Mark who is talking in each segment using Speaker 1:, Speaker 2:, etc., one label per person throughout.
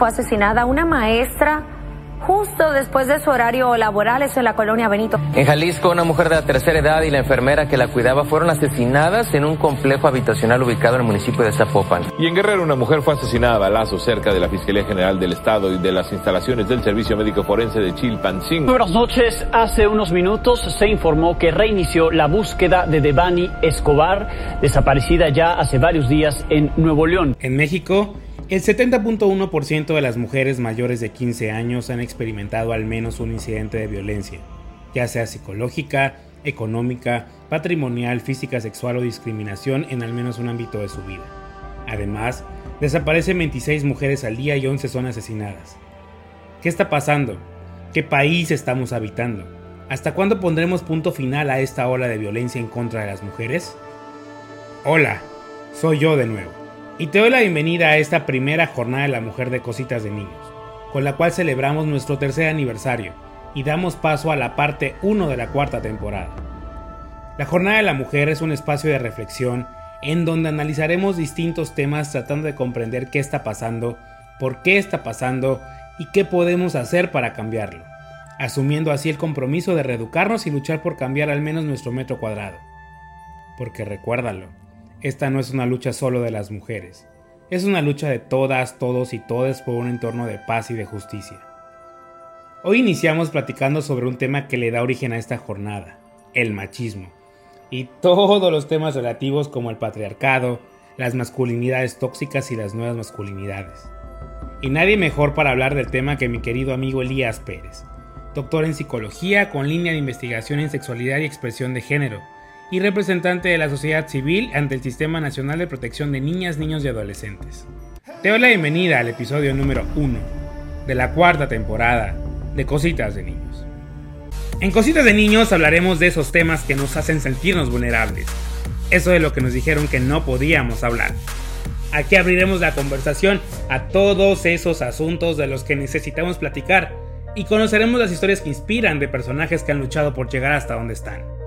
Speaker 1: Fue asesinada una maestra justo después de su horario laboral, eso en la colonia Benito.
Speaker 2: En Jalisco, una mujer de la tercera edad y la enfermera que la cuidaba fueron asesinadas en un complejo habitacional ubicado en el municipio de Zapopan.
Speaker 3: Y en Guerrero, una mujer fue asesinada a balazos cerca de la Fiscalía General del Estado y de las instalaciones del Servicio Médico Forense de Chilpancingo.
Speaker 4: Buenas noches. Hace unos minutos se informó que reinició la búsqueda de Devani Escobar, desaparecida ya hace varios días en Nuevo León.
Speaker 5: En México, el 70.1% de las mujeres mayores de 15 años han experimentado al menos un incidente de violencia, ya sea psicológica, económica, patrimonial, física, sexual o discriminación en al menos un ámbito de su vida. Además, desaparecen 26 mujeres al día y 11 son asesinadas. ¿Qué está pasando? ¿Qué país estamos habitando? ¿Hasta cuándo pondremos punto final a esta ola de violencia en contra de las mujeres? Hola, soy yo de nuevo y te doy la bienvenida a esta primera jornada de la mujer de cositas de niños, con la cual celebramos nuestro tercer aniversario y damos paso a la parte 1 de la cuarta temporada. La jornada de la mujer es un espacio de reflexión en donde analizaremos distintos temas tratando de comprender qué está pasando, por qué está pasando y qué podemos hacer para cambiarlo, asumiendo así el compromiso de reeducarnos y luchar por cambiar al menos nuestro metro cuadrado. Porque recuérdalo, esta no es una lucha solo de las mujeres, es una lucha de todas, todos y todas por un entorno de paz y de justicia. Hoy iniciamos platicando sobre un tema que le da origen a esta jornada, el machismo, y todos los temas relativos como el patriarcado, las masculinidades tóxicas y las nuevas masculinidades. Y nadie mejor para hablar del tema que mi querido amigo Elías Pérez, doctor en psicología con línea de investigación en sexualidad y expresión de género, y representante de la sociedad civil ante el Sistema Nacional de Protección de Niñas, Niños y Adolescentes. Te doy la bienvenida al episodio número 1 de la cuarta temporada de Cositas de Niños. En Cositas de Niños hablaremos de esos temas que nos hacen sentirnos vulnerables, eso de lo que nos dijeron que no podíamos hablar. Aquí abriremos la conversación a todos esos asuntos de los que necesitamos platicar y conoceremos las historias que inspiran de personajes que han luchado por llegar hasta donde están.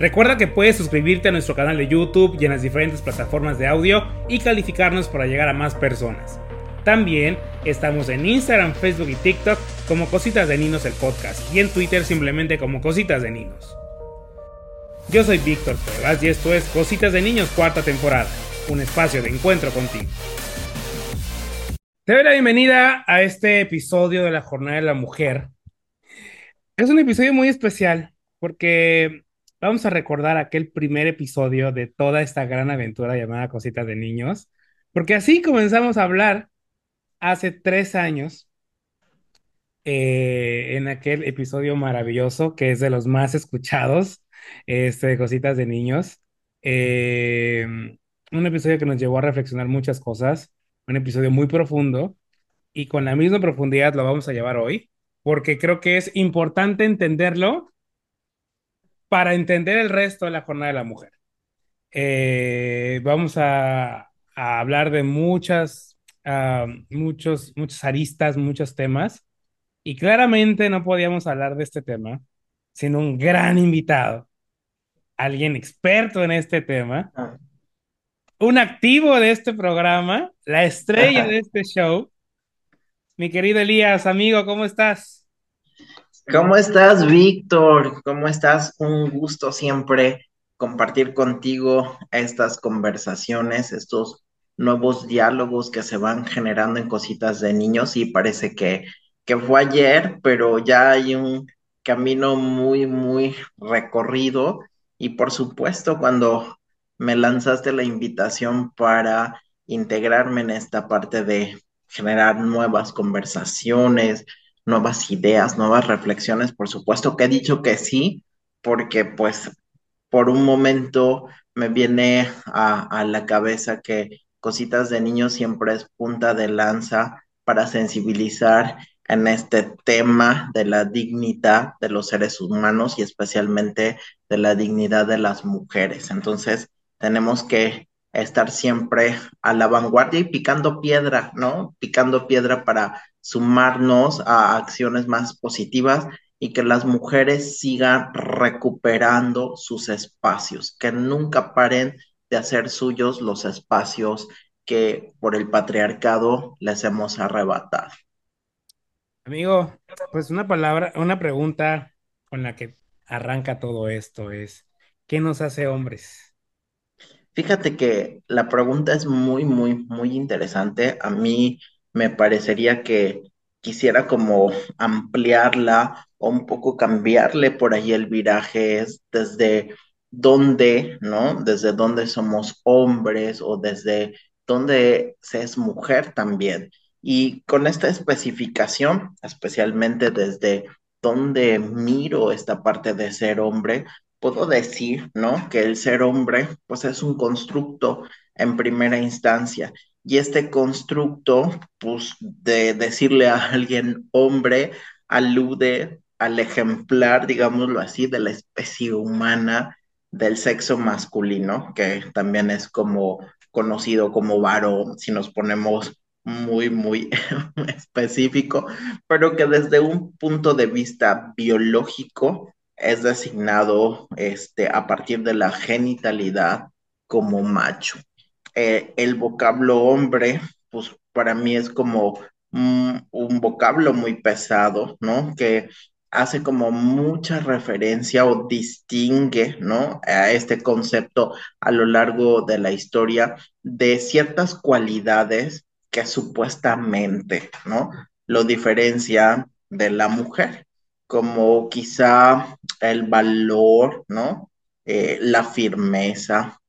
Speaker 5: Recuerda que puedes suscribirte a nuestro canal de YouTube y en las diferentes plataformas de audio y calificarnos para llegar a más personas. También estamos en Instagram, Facebook y TikTok como Cositas de Ninos el podcast y en Twitter simplemente como Cositas de Ninos. Yo soy Víctor Cuevas y esto es Cositas de Niños cuarta temporada, un espacio de encuentro contigo. Te doy la bienvenida a este episodio de la Jornada de la Mujer. Es un episodio muy especial porque vamos a recordar aquel primer episodio de toda esta gran aventura llamada Cositas de Niños, porque así comenzamos a hablar hace tres años eh, en aquel episodio maravilloso que es de los más escuchados este, de Cositas de Niños. Eh, un episodio que nos llevó a reflexionar muchas cosas, un episodio muy profundo y con la misma profundidad lo vamos a llevar hoy, porque creo que es importante entenderlo para entender el resto de la jornada de la mujer. Eh, vamos a, hablar de muchas, ah, muchos, muchas aristas, muchos temas, y claramente no podíamos hablar de este tema sin un gran invitado, alguien experto en este tema, un activo de este programa, la estrella de este show. Mi querido Elías, amigo, ¿cómo estás?
Speaker 6: ¿Cómo estás, Víctor? ¿Cómo estás? Un gusto siempre compartir contigo estas conversaciones, estos nuevos diálogos que se van generando en cositas de niños y parece que, que fue ayer, pero ya hay un camino muy, muy recorrido y por supuesto cuando me lanzaste la invitación para integrarme en esta parte de generar nuevas conversaciones, nuevas ideas, nuevas reflexiones, por supuesto que he dicho que sí, porque pues por un momento me viene a, la cabeza que Cositas de Niños siempre es punta de lanza para sensibilizar en este tema de la dignidad de los seres humanos y especialmente de la dignidad de las mujeres. Entonces, tenemos que estar siempre a la vanguardia y picando piedra, ¿no? Picando piedra para sumarnos a acciones más positivas y que las mujeres sigan recuperando sus espacios, que nunca paren de hacer suyos los espacios que por el patriarcado les hemos arrebatado.
Speaker 5: Amigo, pues una palabra, una pregunta con la que arranca todo esto es, ¿qué nos hace hombres?
Speaker 6: Fíjate que la pregunta es muy, muy, muy interesante. A mí me parecería que quisiera como ampliarla o un poco cambiarle por ahí el viraje, es desde dónde, ¿no? Desde dónde somos hombres o desde dónde se es mujer también. Y con esta especificación, especialmente desde dónde miro esta parte de ser hombre, puedo decir, ¿no? Que el ser hombre, pues es un constructo en primera instancia. Y este constructo, pues de decirle a alguien hombre, alude al ejemplar, digámoslo así, de la especie humana del sexo masculino, que también es como conocido como varón, si nos ponemos muy, muy específico, pero que desde un punto de vista biológico es designado este, a partir de la genitalidad como macho. Eh, el vocablo hombre, pues para mí es como un vocablo muy pesado, ¿no? Que hace como mucha referencia o distingue, ¿no? A este concepto a lo largo de la historia de ciertas cualidades que supuestamente, ¿no? Lo diferencia de la mujer, como quizá el valor, ¿no? Eh, la firmeza,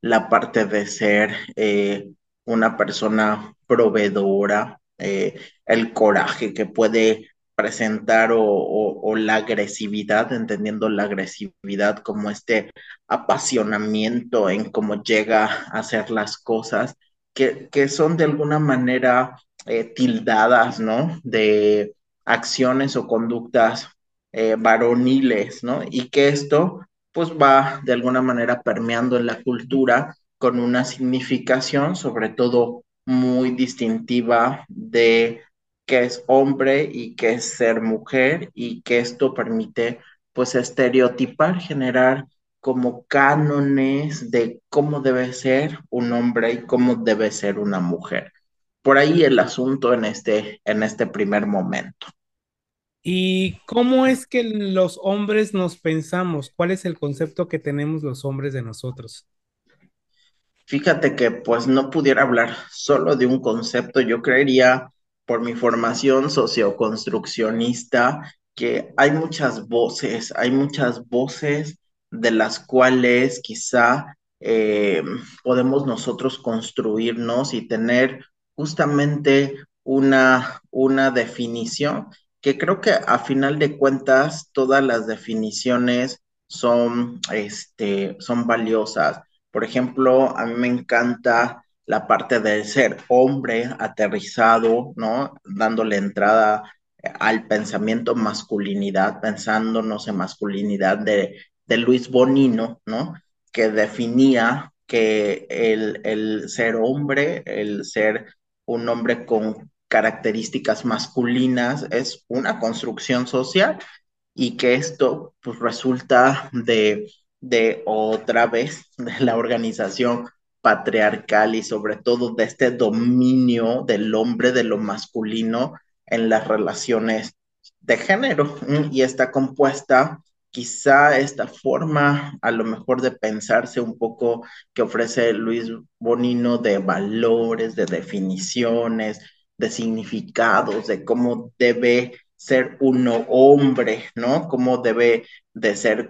Speaker 6: la parte de ser eh, una persona proveedora, eh, el coraje que puede presentar o, la agresividad, entendiendo la agresividad como este apasionamiento en cómo llega a hacer las cosas, que, son de alguna manera eh, tildadas, ¿no? De acciones o conductas varoniles, ¿no? Y que esto pues va de alguna manera permeando en la cultura con una significación sobre todo muy distintiva de que es hombre y que es ser mujer y que esto permite pues estereotipar, generar como cánones de cómo debe ser un hombre y cómo debe ser una mujer. Por ahí el asunto en este, en este primer momento.
Speaker 5: ¿Y cómo es que los hombres nos pensamos? ¿Cuál es el concepto que tenemos los hombres de nosotros?
Speaker 6: Fíjate que pues no pudiera hablar solo de un concepto, yo creería por mi formación socioconstruccionista que hay muchas voces, hay muchas voces de las cuales quizá eh, podemos nosotros construirnos y tener justamente una, una definición que creo que a final de cuentas todas las definiciones son, este, son valiosas. Por ejemplo, a mí me encanta la parte de ser hombre aterrizado, ¿no? Dándole entrada al pensamiento masculinidad, pensándonos en masculinidad de, de Luis Bonino, ¿no? Que definía que el, el ser hombre, el ser un hombre con características masculinas es una construcción social y que esto pues resulta de, de otra vez de la organización patriarcal y sobre todo de este dominio del hombre, de lo masculino en las relaciones de género. Y está compuesta quizá esta forma a lo mejor de pensarse un poco que ofrece Luis Bonino de valores, de definiciones, de significados, de cómo debe ser uno hombre, ¿no? Cómo debe de ser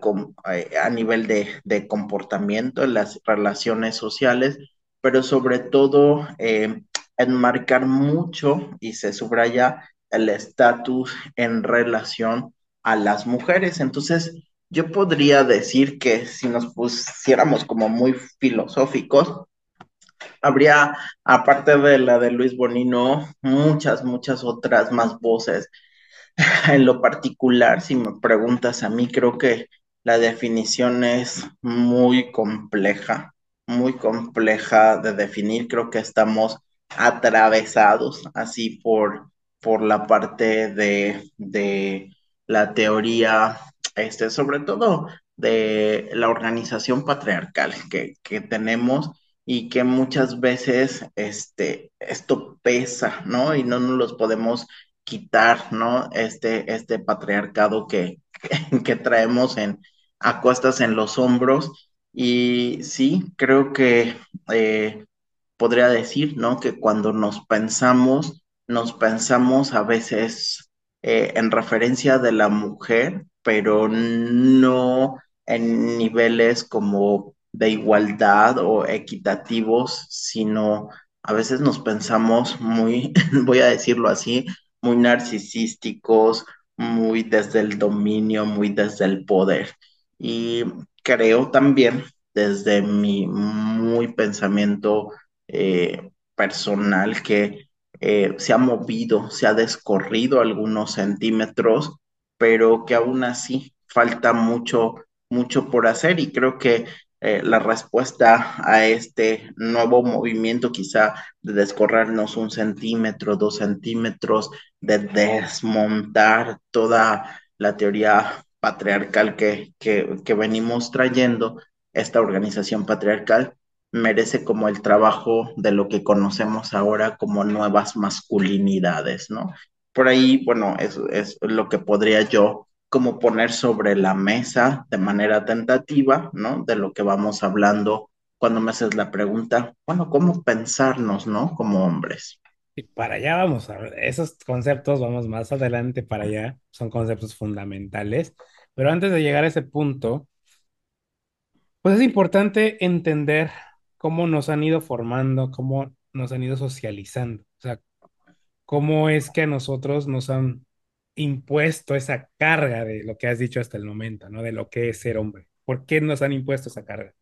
Speaker 6: eh, a nivel de, comportamiento en las relaciones sociales, pero sobre todo eh, enmarcar mucho, y se subraya, el estatus en relación a las mujeres. Entonces, yo podría decir que si nos pusiéramos como muy filosóficos, habría, aparte de la de Luis Bonino, muchas, muchas otras más voces. En lo particular, si me preguntas a mí, creo que la definición es muy compleja, muy compleja de definir. Creo que estamos atravesados así por, por la parte de, de la teoría, este, sobre todo de la organización patriarcal que, que tenemos y que muchas veces este, esto pesa, ¿no? Y no nos los podemos quitar, ¿no? Este, este patriarcado que, que, traemos en, a cuestas en los hombros. Y sí, creo que eh, podría decir, ¿no? Que cuando nos pensamos, nos pensamos a veces eh, en referencia de la mujer, pero no en niveles como de igualdad o equitativos, sino a veces nos pensamos muy, voy a decirlo así, muy narcisísticos, muy desde el dominio, muy desde el poder. Y creo también desde mi muy pensamiento eh, personal que eh, se ha movido, se ha descorrido algunos centímetros, pero que aún así falta mucho, mucho por hacer y creo que eh, la respuesta a este nuevo movimiento, quizá de descorrernos un centímetro, dos centímetros, de desmontar toda la teoría patriarcal que, que, que venimos trayendo, esta organización patriarcal merece como el trabajo de lo que conocemos ahora como nuevas masculinidades, ¿no? Por ahí, bueno, es, es lo que podría yo como poner sobre la mesa de manera tentativa, ¿no? De lo que vamos hablando cuando me haces la pregunta, bueno, ¿cómo pensarnos, ¿no? Como hombres.
Speaker 5: Y para allá vamos a ver, esos conceptos, vamos más adelante para allá, son conceptos fundamentales, pero antes de llegar a ese punto, pues es importante entender cómo nos han ido formando, cómo nos han ido socializando, o sea, cómo es que a nosotros nos han impuesto esa carga de lo que has dicho hasta el momento, ¿no? De lo que es ser hombre. ¿Por qué nos han impuesto esa carga?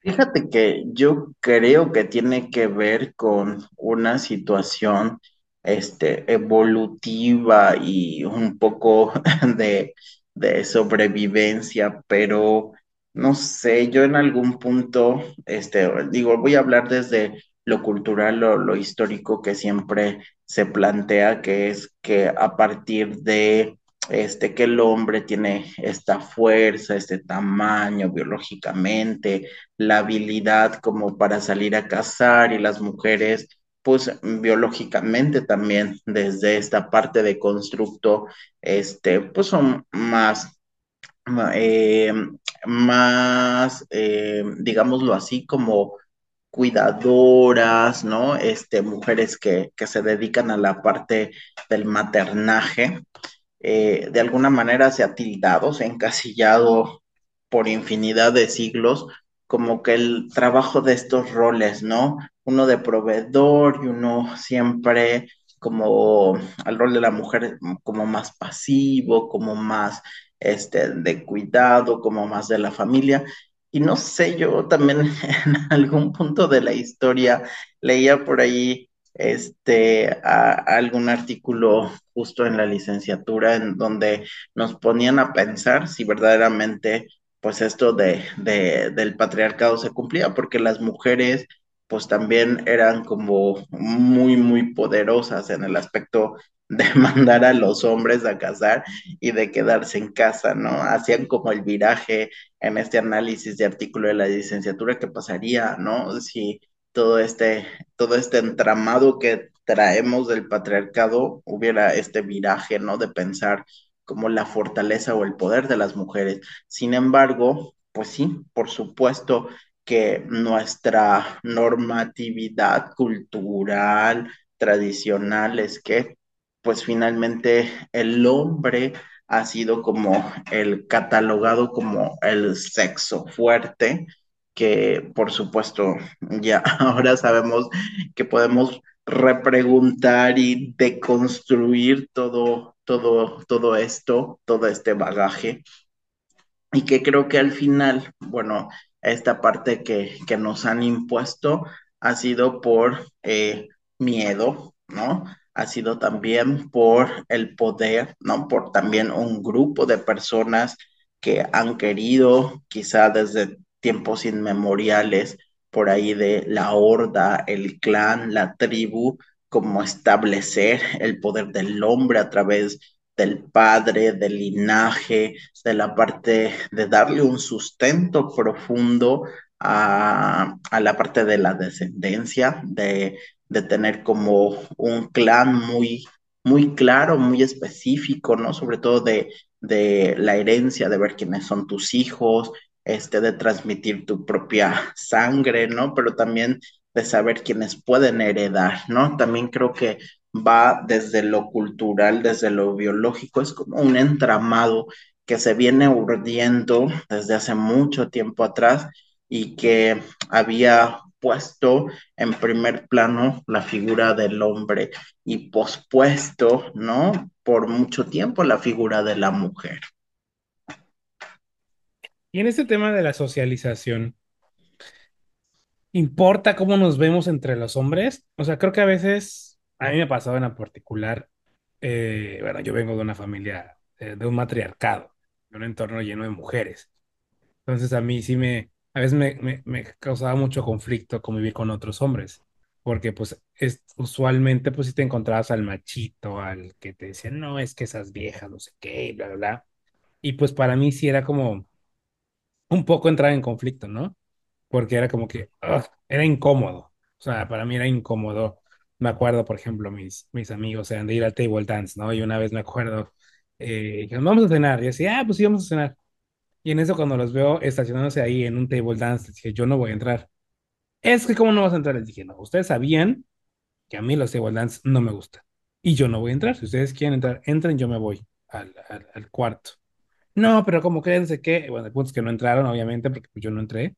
Speaker 6: Fíjate que yo creo que tiene que ver con una situación este, evolutiva y un poco de, de sobrevivencia, pero no sé, yo en algún punto, este, digo, voy a hablar desde lo cultural, lo, lo histórico que siempre se plantea, que es que a partir de este, que el hombre tiene esta fuerza, este tamaño biológicamente, la habilidad como para salir a cazar y las mujeres, pues biológicamente también desde esta parte de constructo, este, pues son más, eh, más, eh, digámoslo así, como cuidadoras, ¿no? Este, mujeres que, que se dedican a la parte del maternaje, eh, de alguna manera se ha tildado, se ha encasillado por infinidad de siglos como que el trabajo de estos roles, ¿no? Uno de proveedor y uno siempre como al rol de la mujer como más pasivo, como más este, de cuidado, como más de la familia. Y no sé, yo también en algún punto de la historia leía por ahí este, algún artículo justo en la licenciatura en donde nos ponían a pensar si verdaderamente pues esto de, del patriarcado se cumplía, porque las mujeres pues también eran como muy, muy poderosas en el aspecto de mandar a los hombres a casar y de quedarse en casa, ¿no? Hacían como el viraje en este análisis de artículo de la licenciatura que pasaría, ¿no? Si todo este, todo este entramado que traemos del patriarcado hubiera este viraje, ¿no? De pensar como la fortaleza o el poder de las mujeres. Sin embargo, pues sí, por supuesto que nuestra normatividad cultural, tradicional, es que pues finalmente el hombre ha sido como el catalogado como el sexo fuerte, que por supuesto ya ahora sabemos que podemos repreguntar y deconstruir todo, todo, todo esto, todo este bagaje. Y que creo que al final, bueno, esta parte que, que nos han impuesto ha sido por eh, miedo, ¿no? Ha sido también por el poder, ¿no? Por también un grupo de personas que han querido, quizá desde tiempos inmemoriales, por ahí de la horda, el clan, la tribu, como establecer el poder del hombre a través del padre, del linaje, de la parte de darle un sustento profundo a, la parte de la descendencia, de, tener como un clan muy, muy claro, muy específico, ¿no? Sobre todo de, de la herencia, de ver quiénes son tus hijos, este, de transmitir tu propia sangre, ¿no? Pero también de saber quiénes pueden heredar, ¿no? También creo que va desde lo cultural, desde lo biológico, es como un entramado que se viene urdiendo desde hace mucho tiempo atrás y que había puesto en primer plano la figura del hombre y pospuesto, ¿no? Por mucho tiempo la figura de la mujer.
Speaker 5: Y en este tema de la socialización, ¿importa cómo nos vemos entre los hombres? O sea, creo que a veces, a mí me ha pasado en particular, eh, bueno, yo vengo de una familia, eh, de un matriarcado, de un entorno lleno de mujeres. Entonces a mí sí me, a veces me, me, causaba mucho conflicto convivir con otros hombres, porque pues es, usualmente pues si te encontrabas al machito, al que te decía, no, es que esas viejas, no sé qué, bla, bla, bla. Y pues para mí sí era como un poco entrar en conflicto, ¿no? Porque era como que era incómodo. O sea, para mí era incómodo. Me acuerdo, por ejemplo, mis, mis amigos eran de ir al table dance, ¿no? Y una vez me acuerdo, eh, vamos a cenar. Y decía, ah, pues sí, vamos a cenar. Y en eso, cuando los veo estacionándose ahí en un table dance, les dije, yo no voy a entrar. Es que, ¿cómo no vas a entrar? Les dije, no, ustedes sabían que a mí los table dance no me gustan. Y yo no voy a entrar. Si ustedes quieren entrar, entren, yo me voy al, al, al cuarto. No, pero como creen, que, bueno, el punto es que no entraron, obviamente, porque pues, yo no entré.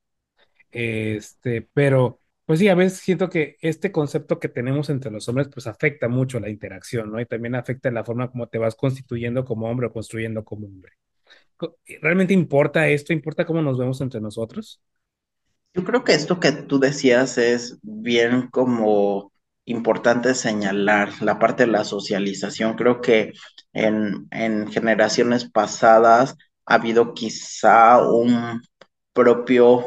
Speaker 5: Este, pero, pues sí, a veces siento que este concepto que tenemos entre los hombres, pues afecta mucho la interacción, ¿no? Y también afecta la forma como te vas constituyendo como hombre o construyendo como hombre. ¿Realmente importa esto? ¿Importa cómo nos vemos entre nosotros?
Speaker 6: Yo creo que esto que tú decías es bien como importante señalar la parte de la socialización. Creo que en, en generaciones pasadas ha habido quizá un propio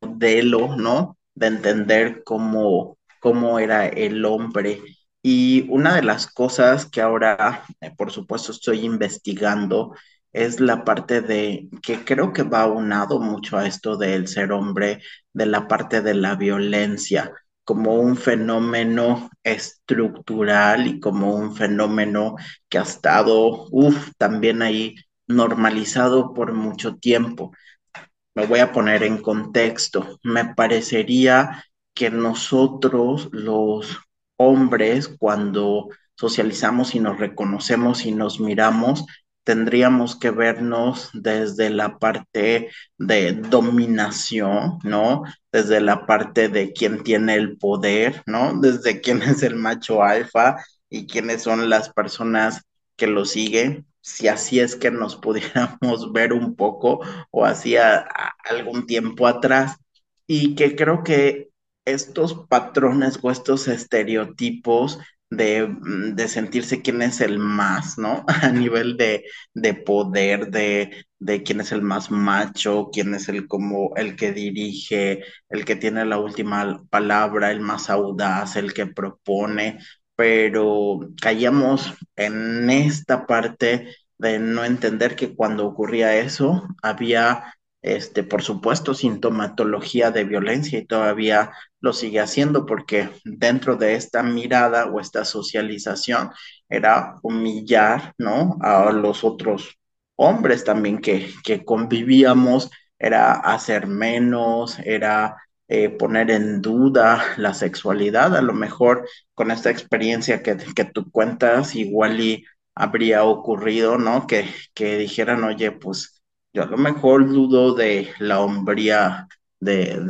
Speaker 6: modelo, ¿no? De entender cómo, cómo era el hombre. Y una de las cosas que ahora, eh, por supuesto, estoy investigando es la parte de que creo que va unado mucho a esto del ser hombre, de la parte de la violencia como un fenómeno estructural y como un fenómeno que ha estado, uff, también ahí normalizado por mucho tiempo. Me voy a poner en contexto. Me parecería que nosotros, los hombres, cuando socializamos y nos reconocemos y nos miramos, tendríamos que vernos desde la parte de dominación, ¿no? Desde la parte de quién tiene el poder, ¿no? Desde quién es el macho alfa y quiénes son las personas que lo siguen, si así es que nos pudiéramos ver un poco o hacía algún tiempo atrás, y que creo que estos patrones o estos estereotipos Mm, de, sentirse quién es el más, ¿no? A nivel de, de poder, de, de, quién es el más macho, quién es el como el que dirige, el que tiene la última palabra, el más audaz, el que propone, pero caíamos en esta parte de no entender que cuando ocurría eso había este, por supuesto, sintomatología de violencia y todavía lo sigue haciendo porque dentro de esta mirada o esta socialización era humillar, ¿no? A los otros hombres también que, que convivíamos, era hacer menos, era eh, poner en duda la sexualidad. A lo mejor con esta experiencia que, que tú cuentas, igual y habría ocurrido, ¿no? Que, que dijeran, oye, pues yo a lo mejor dudo de la hombría de,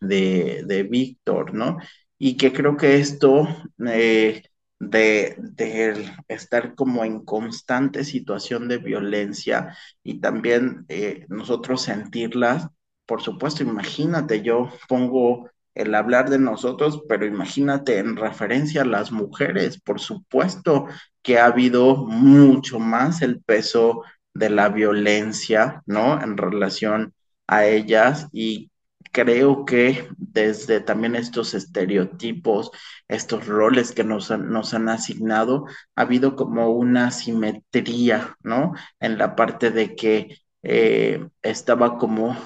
Speaker 6: de, de, Víctor, ¿no? y que creo que esto eh, de, de, estar como en constante situación de violencia y también eh, nosotros sentirlas, por supuesto, imagínate, yo pongo el hablar de nosotros, pero imagínate en referencia a las mujeres, por supuesto que ha habido mucho más el peso de la violencia, ¿no? En relación a ellas y creo que desde también estos estereotipos, estos roles que nos han, nos han asignado, ha habido como una simetría, ¿no? En la parte de que eh, estaba como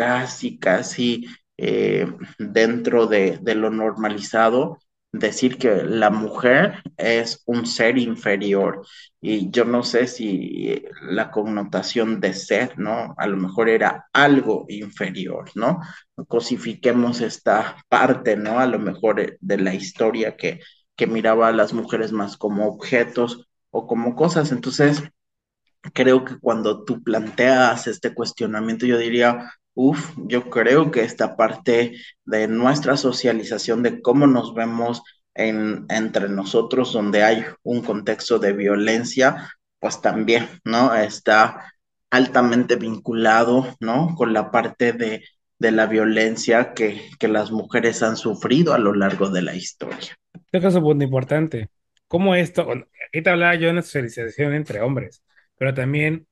Speaker 6: casi, casi eh, dentro de, de lo normalizado decir que la mujer es un ser inferior y yo no sé si la connotación de ser, ¿no? A lo mejor era algo inferior, ¿no? Cosifiquemos esta parte, ¿no? A lo mejor de la historia que, que miraba a las mujeres más como objetos o como cosas. Entonces, creo que cuando tú planteas este cuestionamiento, yo diría, Uf, yo creo que esta parte de nuestra socialización, de cómo nos vemos en, entre nosotros, donde hay un contexto de violencia, pues también, ¿no? Está altamente vinculado, ¿no? Con la parte de, de la violencia que, que, las mujeres han sufrido a lo largo de la historia.
Speaker 5: Creo que es un punto importante. ¿Cómo esto? Aquí te hablaba yo de una socialización entre hombres, pero también,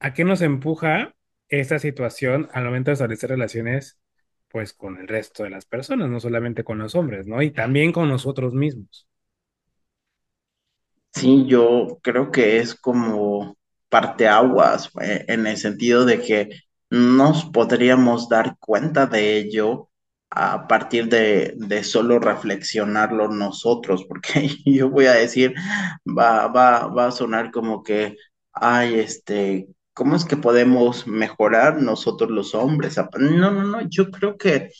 Speaker 5: ¿a qué nos empuja esta situación al momento de establecer relaciones, pues con el resto de las personas, no solamente con los hombres, ¿no? Y también con nosotros mismos.
Speaker 6: Sí, yo creo que es como parteaguas eh, en el sentido de que nos podríamos dar cuenta de ello a partir de, de solo reflexionarlo nosotros, porque yo voy a decir, va, va, va a sonar como que, ay, este, ¿cómo es que podemos mejorar nosotros los hombres? No, no, no, yo creo que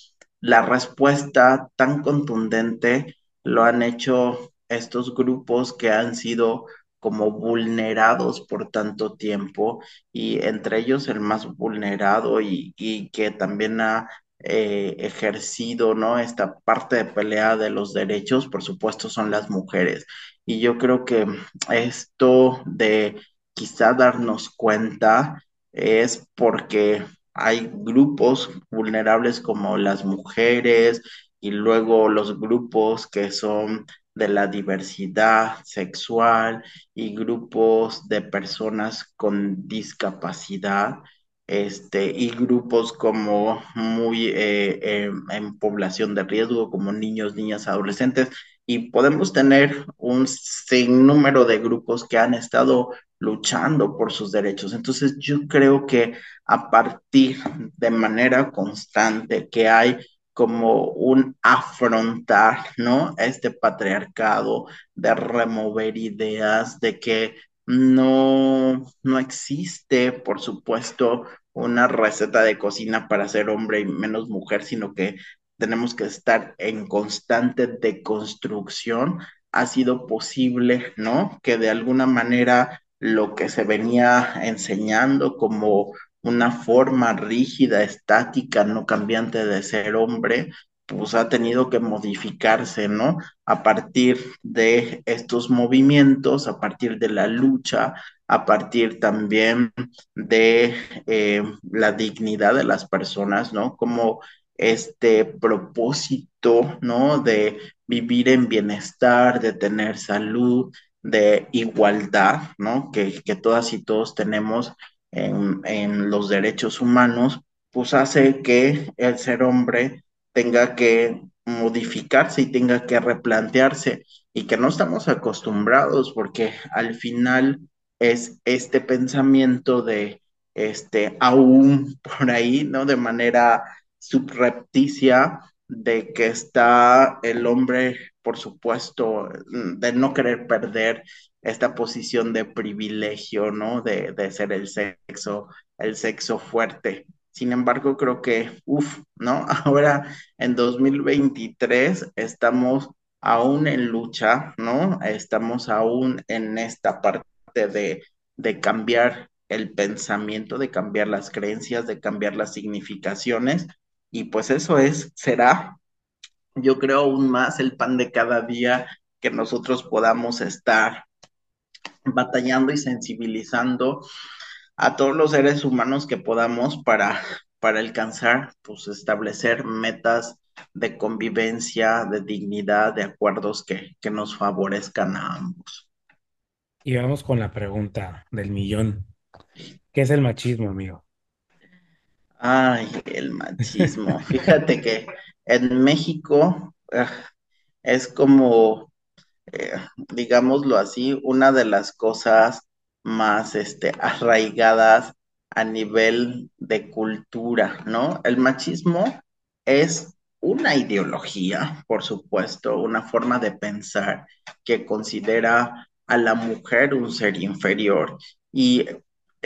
Speaker 6: la respuesta tan contundente lo han hecho estos grupos que han sido como vulnerados por tanto tiempo y entre ellos el más vulnerado y, y que también ha eh, ejercido, ¿no? Esta parte de pelea de los derechos, por supuesto, son las mujeres. Y yo creo que esto de quizá darnos cuenta es porque hay grupos vulnerables como las mujeres y luego los grupos que son de la diversidad sexual y grupos de personas con discapacidad este, y grupos como muy eh, en población de riesgo, como niños, niñas, adolescentes, y podemos tener un sinnúmero de grupos que han estado luchando por sus derechos. Entonces, yo creo que a partir de manera constante que hay como un afrontar, ¿no? Este patriarcado, de remover ideas, de que no, no existe, por supuesto, una receta de cocina para ser hombre y menos mujer, sino que tenemos que estar en constante deconstrucción. Ha sido posible, ¿no? Que de alguna manera lo que se venía enseñando como una forma rígida, estática, no cambiante de ser hombre, pues ha tenido que modificarse, ¿no? A partir de estos movimientos, a partir de la lucha, a partir también de eh, la dignidad de las personas, ¿no? Como este propósito, ¿no? De vivir en bienestar, de tener salud, de igualdad, ¿no? Que, que todas y todos tenemos en, en, los derechos humanos, pues hace que el ser hombre tenga que modificarse y tenga que replantearse y que no estamos acostumbrados porque al final es este pensamiento de este aún por ahí, ¿no? De manera subrepticia de que está el hombre por supuesto, de no querer perder esta posición de privilegio, ¿no? De, de ser el sexo, el sexo fuerte. Sin embargo, creo que, uff, ¿no? Ahora en 2023 estamos aún en lucha, ¿no? Estamos aún en esta parte de, de cambiar el pensamiento, de cambiar las creencias, de cambiar las significaciones. Y pues eso es, será yo creo aún más el pan de cada día que nosotros podamos estar batallando y sensibilizando a todos los seres humanos que podamos para, para alcanzar, pues establecer metas de convivencia, de dignidad, de acuerdos que, que nos favorezcan a ambos.
Speaker 5: Y vamos con la pregunta del millón. ¿Qué es el machismo, amigo?
Speaker 6: Ay, el machismo. Fíjate que en México ah, es como, eh, digámoslo así, una de las cosas más este, arraigadas a nivel de cultura, ¿no? El machismo es una ideología, por supuesto, una forma de pensar que considera a la mujer un ser inferior y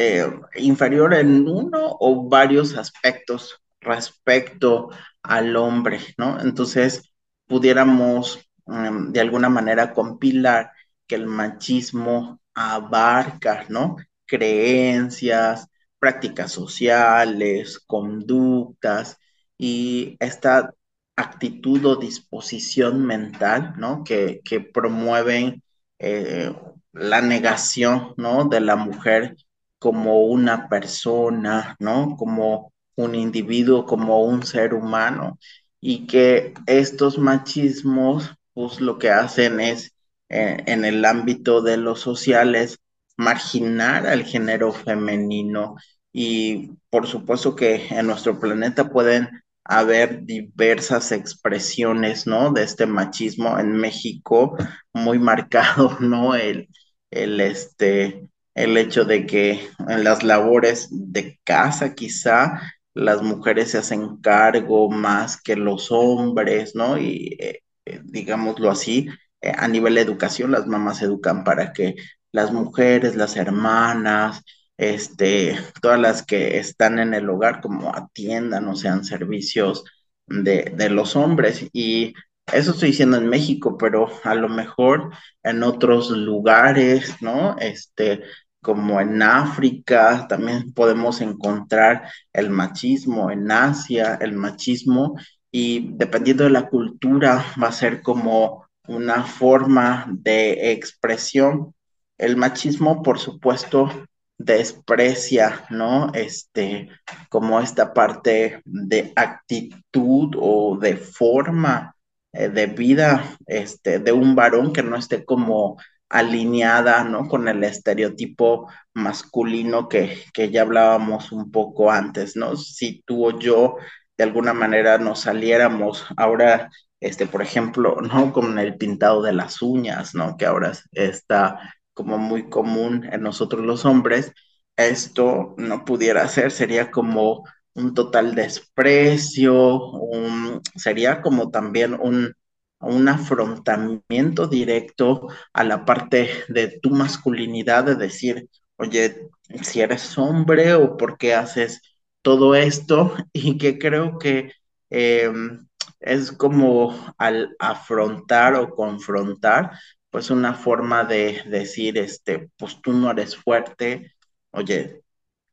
Speaker 6: eh, inferior en uno o varios aspectos respecto al hombre, ¿no? Entonces, pudiéramos em, de alguna manera compilar que el machismo abarca, ¿no? Creencias, prácticas sociales, conductas y esta actitud o disposición mental, ¿no? Que, promueven eh, la negación, ¿no? De la mujer como una persona, ¿no? Como un individuo, como un ser humano, y que estos machismos, pues lo que hacen es, eh, en el ámbito de los sociales, marginar al género femenino y por supuesto que en nuestro planeta pueden haber diversas expresiones, ¿no? De este machismo en México, muy marcado, ¿no? El, el, este, el hecho de que en las labores de casa quizá las mujeres se hacen cargo más que los hombres, ¿no? Y eh, eh, digámoslo así, eh, a nivel de educación las mamás educan para que las mujeres, las hermanas, este, todas las que están en el hogar como atiendan o sean servicios de, de los hombres. Y eso estoy diciendo en México, pero a lo mejor en otros lugares, ¿no? Este, como en África, también podemos encontrar el machismo, en Asia, el machismo, y dependiendo de la cultura va a ser como una forma de expresión. El machismo, por supuesto, desprecia, ¿no? Este, como esta parte de actitud o de forma eh, de vida, este, de un varón que no esté como alineada, ¿no? Con el estereotipo masculino que, que ya hablábamos un poco antes, ¿no? Si tú o yo de alguna manera nos saliéramos ahora, este, por ejemplo, ¿no? Con el pintado de las uñas, ¿no? Que ahora está como muy común en nosotros los hombres, esto no pudiera ser, sería como un total desprecio, sería como también un, un afrontamiento directo a la parte de tu masculinidad, de decir, oye, si eres hombre o por qué haces todo esto, y que creo que em, es como al afrontar o confrontar, pues una forma de decir, este, pues tú no eres fuerte, oye,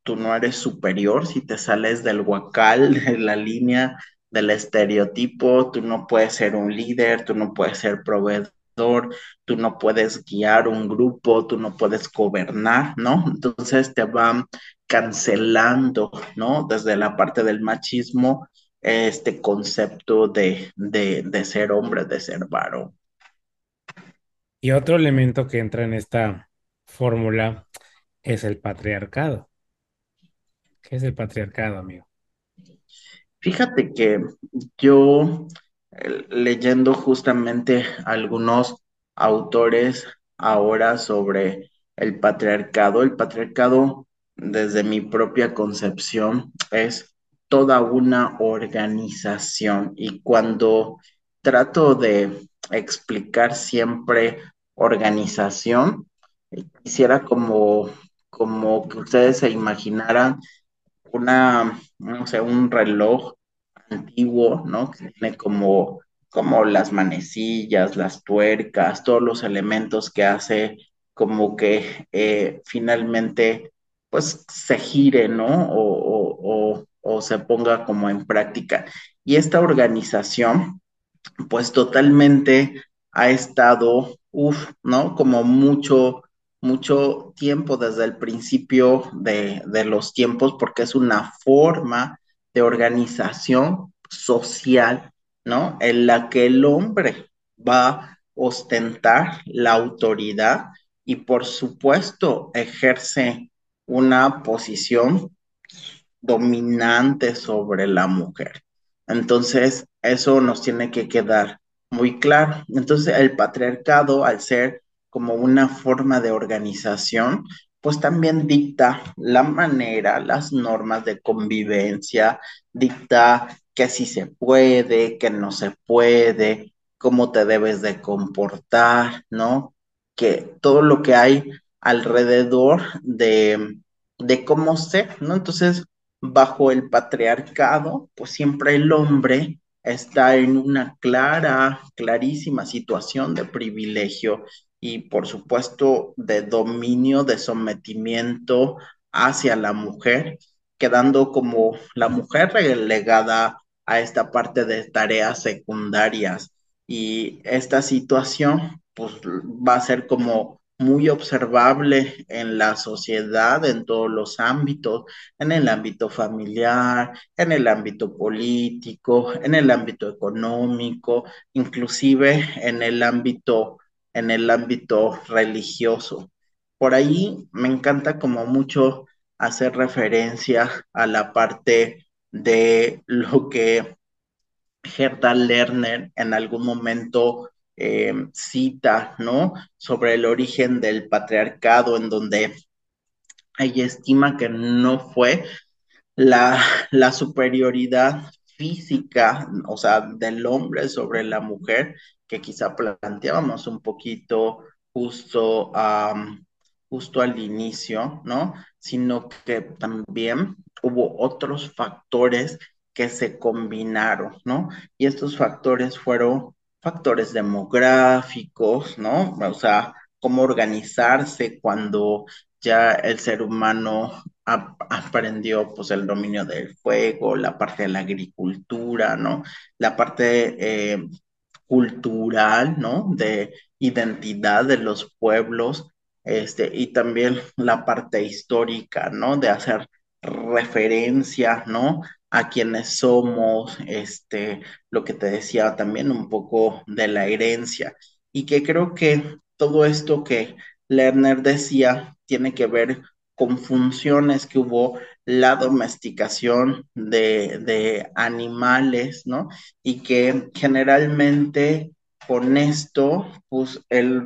Speaker 6: tú no eres superior si te sales del huacal, de la línea del estereotipo, tú no puedes ser un líder, tú no puedes ser proveedor, tú no puedes guiar un grupo, tú no puedes gobernar, ¿no? Entonces te van cancelando, ¿no? Desde la parte del machismo, este concepto de, de, de ser hombre, de ser varón.
Speaker 5: Y otro elemento que entra en esta fórmula es el patriarcado. ¿Qué es el patriarcado, amigo?
Speaker 6: Fíjate que yo, eh, leyendo justamente algunos autores ahora sobre el patriarcado, el patriarcado desde mi propia concepción es toda una organización y cuando trato de explicar siempre organización, quisiera como, como que ustedes se imaginaran una, no sé, un reloj antiguo, ¿no? Que tiene como, como las manecillas, las tuercas, todos los elementos que hace como que eh, finalmente pues se gire, ¿no? O, o, o, se ponga como en práctica. Y esta organización pues totalmente ha estado, uff, ¿no? Como mucho, mucho tiempo desde el principio de, de los tiempos, porque es una forma de organización social, ¿no? En la que el hombre va a ostentar la autoridad y por supuesto ejerce una posición dominante sobre la mujer. Entonces, eso nos tiene que quedar muy claro. Entonces, el patriarcado, al ser como una forma de organización, pues también dicta la manera, las normas de convivencia, dicta que sí se puede, que no se puede, cómo te debes de comportar, ¿no? Que todo lo que hay alrededor de, de cómo ser, ¿no? Entonces, bajo el patriarcado, pues siempre el hombre está en una clara, clarísima situación de privilegio y por supuesto de dominio, de sometimiento hacia la mujer, quedando como la mujer relegada a esta parte de tareas secundarias. Y esta situación pues va a ser como muy observable en la sociedad, en todos los ámbitos, en el ámbito familiar, en el ámbito político, en el ámbito económico, inclusive en el ámbito, en el ámbito religioso. Por ahí me encanta como mucho hacer referencia a la parte de lo que Gerda Lerner en algún momento eh, cita, ¿no? Sobre el origen del patriarcado, en donde ella estima que no fue la, la superioridad física, o sea, del hombre sobre la mujer, que quizá planteábamos un poquito justo, justo al inicio, ¿no? Sino que también hubo otros factores que se combinaron, ¿no? Y estos factores fueron factores demográficos, ¿no? O sea, cómo organizarse cuando ya el ser humano aprendió pues el dominio del fuego, la parte de la agricultura, ¿no? La parte eh, cultural, ¿no? De identidad de los pueblos, este, y también la parte histórica, ¿no? De hacer referencia, ¿no? a quienes somos, este, lo que te decía también un poco de la herencia, y que creo que todo esto que Lerner decía tiene que ver con funciones que hubo la domesticación de, de animales, ¿no? Y que generalmente con esto, pues el,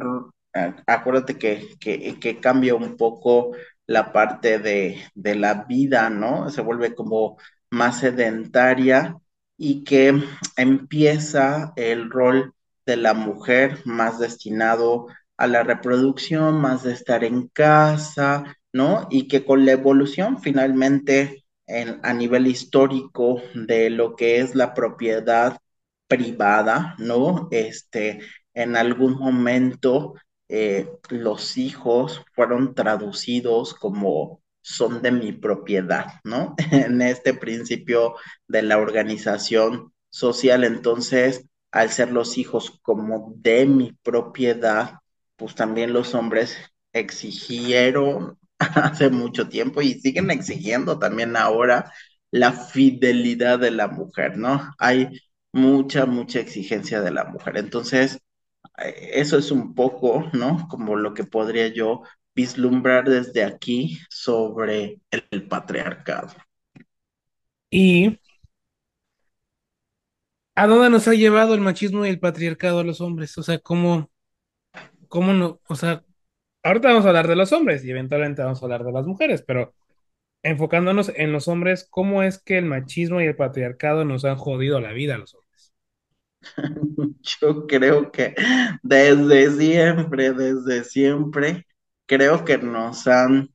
Speaker 6: acuérdate que, que, que cambia un poco la parte de, de la vida, ¿no? Se vuelve como más sedentaria y que empieza el rol de la mujer más destinado a la reproducción, más de estar en casa, ¿no? Y que con la evolución finalmente en, a nivel histórico de lo que es la propiedad privada, ¿no? Este, en algún momento eh, los hijos fueron traducidos como son de mi propiedad, ¿no? en este principio de la organización social, entonces, al ser los hijos como de mi propiedad, pues también los hombres exigieron hace mucho tiempo y siguen exigiendo también ahora la fidelidad de la mujer, ¿no? Hay mucha, mucha exigencia de la mujer. Entonces, eh, eso es un poco, ¿no? Como lo que podría yo vislumbrar desde aquí sobre el, patriarcado.
Speaker 5: ¿Y a dónde nos ha llevado el machismo y el patriarcado a los hombres? O sea, ¿cómo, cómo no? O sea, ahorita vamos a hablar de los hombres y eventualmente vamos a hablar de las mujeres, pero enfocándonos en los hombres, ¿cómo es que el machismo y el patriarcado nos han jodido la vida a los hombres?
Speaker 6: Yo creo que desde siempre, desde siempre, creo que nos han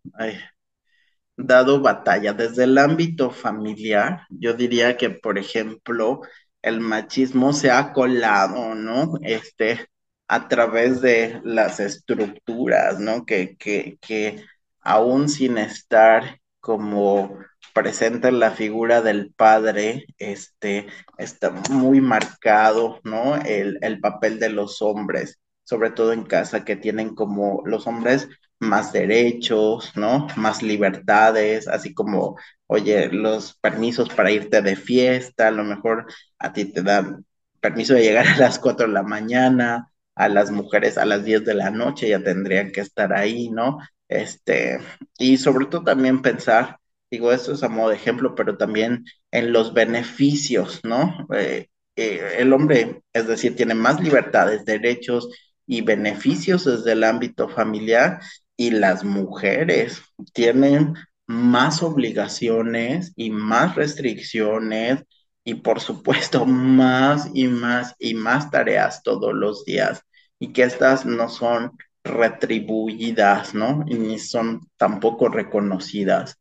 Speaker 6: dado batalla desde el ámbito familiar. Yo diría que, por ejemplo, el machismo se ha colado, ¿no? Este, a través de las estructuras, ¿no? Que, que, que aún sin estar como presenta la figura del padre, este, está muy marcado, ¿no? El, el papel de los hombres, sobre todo en casa, que tienen como los hombres más derechos, ¿no? Más libertades, así como, oye, los permisos para irte de fiesta, a lo mejor a ti te dan permiso de llegar a las 4 de la mañana, a las mujeres a las 10 de la noche ya tendrían que estar ahí, ¿no? Este, y sobre todo también pensar, digo, esto es a modo de ejemplo, pero también en los beneficios, ¿no? Eh, eh, el hombre, es decir, tiene más libertades, derechos y beneficios desde el ámbito familiar y las mujeres tienen más obligaciones y más restricciones y por supuesto más y más y más tareas todos los días y que estas no son retribuidas, ¿no? Y ni son tampoco reconocidas.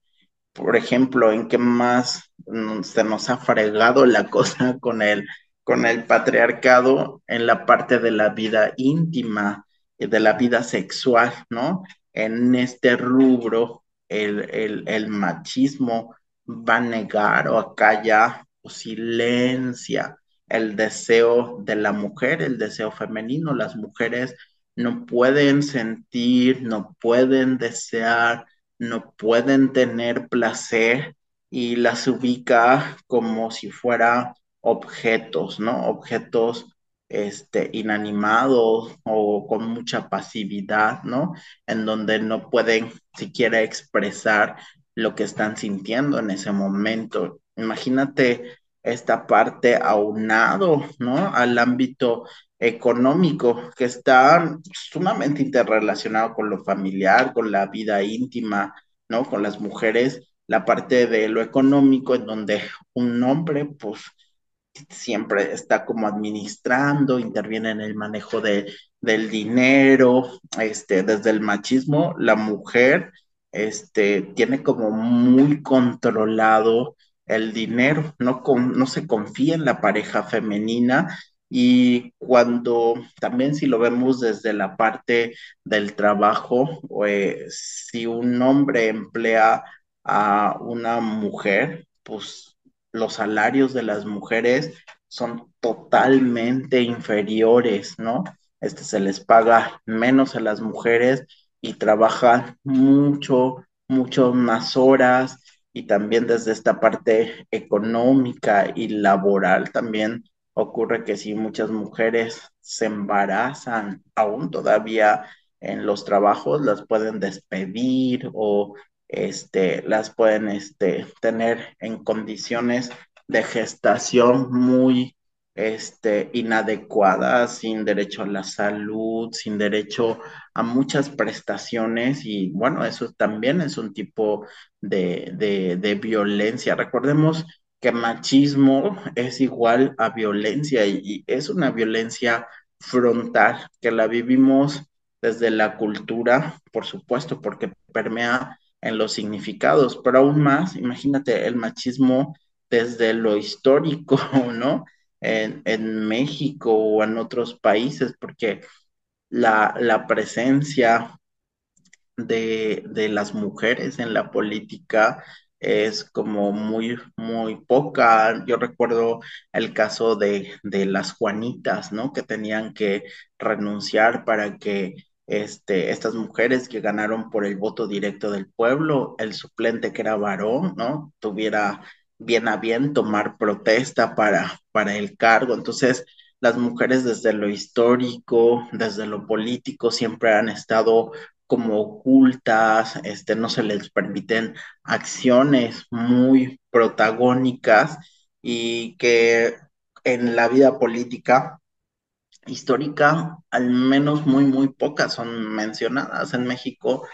Speaker 6: Por ejemplo, ¿en qué más se nos ha fregado la cosa con el, con el patriarcado en la parte de la vida íntima, y de la vida sexual, ¿no? En este rubro, el, el, el machismo va a negar o acalla silencia el deseo de la mujer, el deseo femenino. Las mujeres no pueden sentir, no pueden desear, no pueden tener placer y las ubica como si fuera objetos, ¿no? Objetos este, inanimados o con mucha pasividad, ¿no? En donde no pueden siquiera expresar lo que están sintiendo en ese momento. Imagínate esta parte aunado, ¿no? Al ámbito económico, que está sumamente interrelacionado con lo familiar, con la vida íntima, ¿no? Con las mujeres, la parte de lo económico, en donde un hombre, pues, siempre está como administrando, interviene en el manejo de, del dinero, este, desde el machismo, la mujer, este, tiene como muy controlado el dinero, no, no se confía en la pareja femenina y cuando también si lo vemos desde la parte del trabajo, pues, si un hombre emplea a una mujer, pues los salarios de las mujeres son totalmente inferiores, ¿no? Este se les paga menos a las mujeres y trabajan mucho, mucho más horas y también desde esta parte económica y laboral también ocurre que si muchas mujeres se embarazan aún todavía en los trabajos, las pueden despedir o este, las pueden este, tener en condiciones de gestación muy este, inadecuada, sin derecho a la salud, sin derecho a muchas prestaciones y bueno, eso también es un tipo de, violencia. Recordemos que machismo es igual a violencia y es una violencia frontal que la vivimos desde la cultura, por supuesto, porque permea en los significados, pero aún más, imagínate el machismo desde lo histórico, ¿no? En, México o en otros países, porque la, la presencia de, de, las mujeres en la política es como muy, muy poca. Yo recuerdo el caso de, de las Juanitas, ¿no? Que tenían que renunciar para que este, estas mujeres que ganaron por el voto directo del pueblo, el suplente que era varón, ¿no? Tuviera bien a bien tomar protesta para, para el cargo. Entonces, las mujeres desde lo histórico, desde lo político, siempre han estado como ocultas, este, no se les permiten acciones muy protagónicas y que en la vida política histórica, al menos muy, muy pocas son mencionadas en México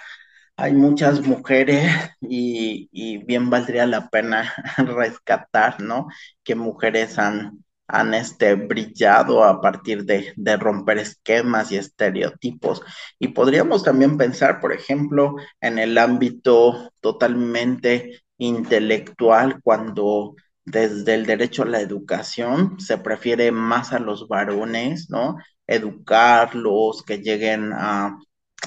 Speaker 6: hay muchas mujeres y, bien valdría la pena rescatar, ¿no? Que mujeres han, han este, brillado a partir de, de, romper esquemas y estereotipos. Y podríamos también pensar, por ejemplo, en el ámbito totalmente intelectual, cuando desde el derecho a la educación se prefiere más a los varones, ¿no? Educarlos, que lleguen a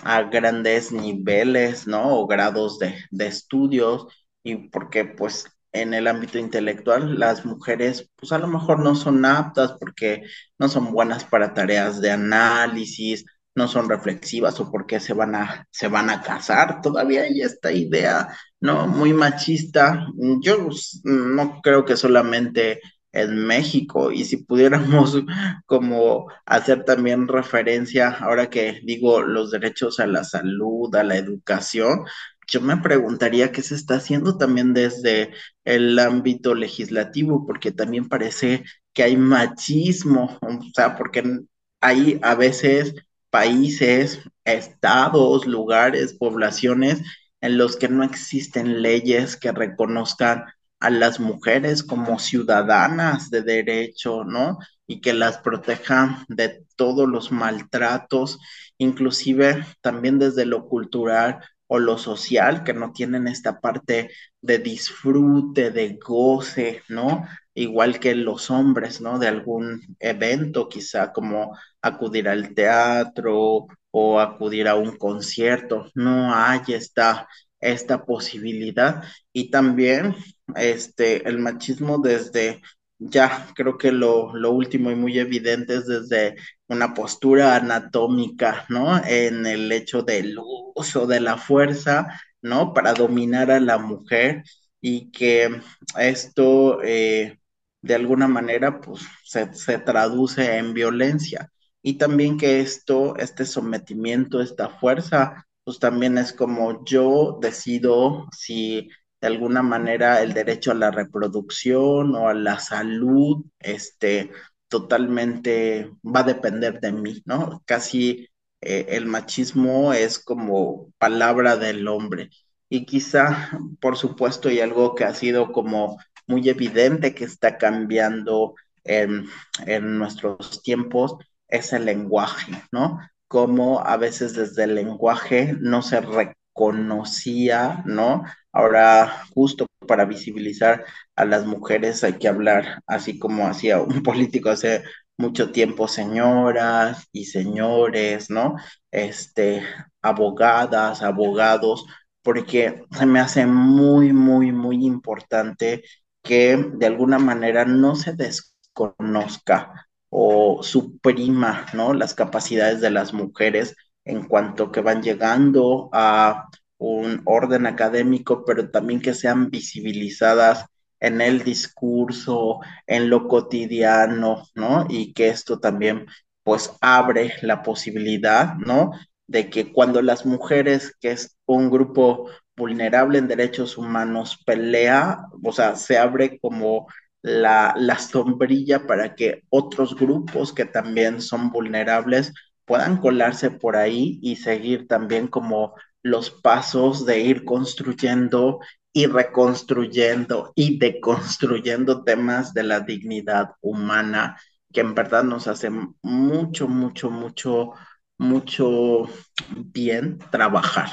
Speaker 6: a grandes niveles, ¿no? O grados de, de estudios y porque pues en el ámbito intelectual las mujeres pues a lo mejor no son aptas porque no son buenas para tareas de análisis, no son reflexivas o porque se van a, se van a casar. Todavía hay esta idea, ¿no? Muy machista. Yo no creo que solamente en México y si pudiéramos como hacer también referencia, ahora que digo los derechos a la salud, a la educación, yo me preguntaría qué se está haciendo también desde el ámbito legislativo, porque también parece que hay machismo, o sea, porque hay a veces países, estados, lugares, poblaciones en los que no existen leyes que reconozcan a las mujeres como ciudadanas de derecho, ¿no? Y que las protejan de todos los maltratos, inclusive también desde lo cultural o lo social, que no tienen esta parte de disfrute, de goce, ¿no? Igual que los hombres, ¿no? De algún evento, quizá como acudir al teatro o acudir a un concierto. No hay esta, esta posibilidad. Y también este, el machismo desde ya creo que lo, lo, último y muy evidente es desde una postura anatómica, ¿no? En el hecho del uso de la fuerza, ¿no? Para dominar a la mujer y que esto eh, de alguna manera pues se, se traduce en violencia y también que esto, este sometimiento, esta fuerza, pues también es como yo decido si de alguna manera el derecho a la reproducción o a la salud, este, totalmente va a depender de mí, ¿no? Casi eh, el machismo es como palabra del hombre. Y quizá, por supuesto, y algo que ha sido como muy evidente que está cambiando en, en nuestros tiempos, es el lenguaje, ¿no? Como a veces desde el lenguaje no se reconocía, ¿no? Ahora, justo para visibilizar a las mujeres hay que hablar, así como hacía un político hace mucho tiempo, señoras y señores, ¿no? Este, abogadas, abogados, porque se me hace muy, muy, muy importante que de alguna manera no se desconozca o suprima, ¿no? Las capacidades de las mujeres en cuanto que van llegando a un orden académico, pero también que sean visibilizadas en el discurso, en lo cotidiano, ¿no? Y que esto también pues abre la posibilidad, ¿no? De que cuando las mujeres, que es un grupo vulnerable en derechos humanos, pelea, o sea, se abre como la, la sombrilla para que otros grupos que también son vulnerables puedan colarse por ahí y seguir también como los pasos de ir construyendo y reconstruyendo y deconstruyendo temas de la dignidad humana que en verdad nos hace mucho, mucho, mucho, mucho bien trabajar.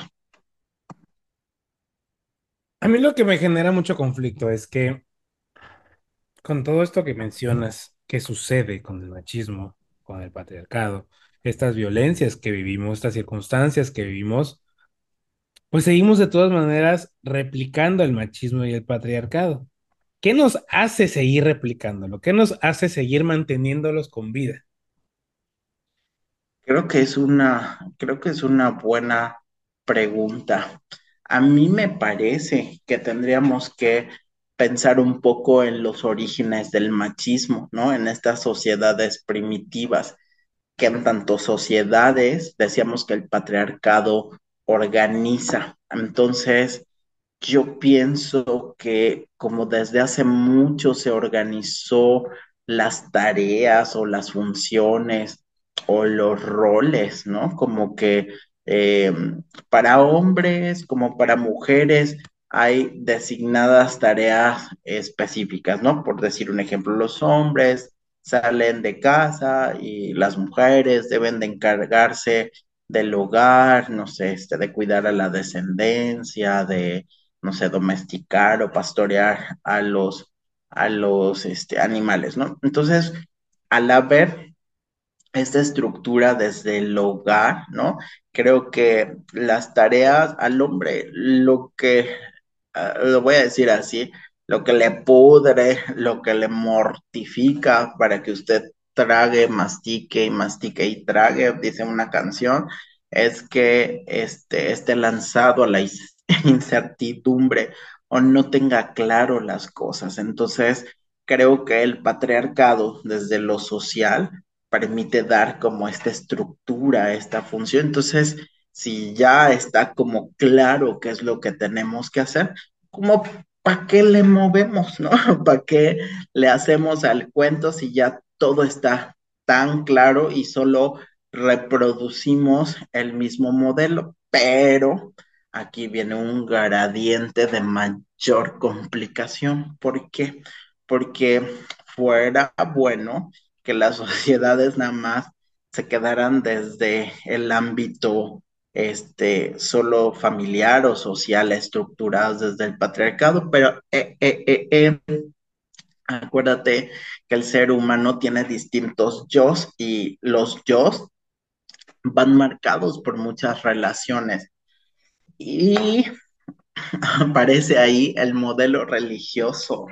Speaker 5: A mí lo que me genera mucho conflicto es que con todo esto que mencionas, que sucede con el machismo, con el patriarcado, estas violencias que vivimos, estas circunstancias que vivimos, pues seguimos de todas maneras replicando el machismo y el patriarcado. ¿Qué nos hace seguir replicándolo? ¿Qué nos hace seguir manteniéndolos con vida?
Speaker 6: Creo que es una, creo que es una buena pregunta. A mí me parece que tendríamos que pensar un poco en los orígenes del machismo, ¿no? En estas sociedades primitivas, que en tanto sociedades, decíamos que el patriarcado organiza. Entonces, yo pienso que como desde hace mucho se organizó las tareas o las funciones o los roles, ¿no? Como que eh, para hombres como para mujeres hay designadas tareas específicas, ¿no? Por decir un ejemplo, los hombres salen de casa y las mujeres deben de encargarse del hogar, no sé, este, de cuidar a la descendencia, de, no sé, domesticar o pastorear a los, a los este, animales, ¿no? Entonces, al haber esta estructura desde el hogar, ¿no? Creo que las tareas al hombre, lo que lo voy a decir así, lo que le pudre, lo que le mortifica para que usted trague, mastique y mastique y trague, dice una canción, es que este, esté lanzado a la incertidumbre o no tenga claro las cosas. Entonces, creo que el patriarcado desde lo social permite dar como esta estructura, esta función. Entonces, si ya está como claro qué es lo que tenemos que hacer, como ¿para qué le movemos, no? ¿Para qué le hacemos al cuento si ya todo está tan claro y solo reproducimos el mismo modelo? Pero aquí viene un gradiente de mayor complicación. ¿Por qué? Porque fuera bueno que las sociedades nada más se quedaran desde el ámbito este, solo familiar o social estructurados desde el patriarcado, pero eh, eh, eh, acuérdate que el ser humano tiene distintos yo y los yo van marcados por muchas relaciones. Y aparece ahí el modelo religioso.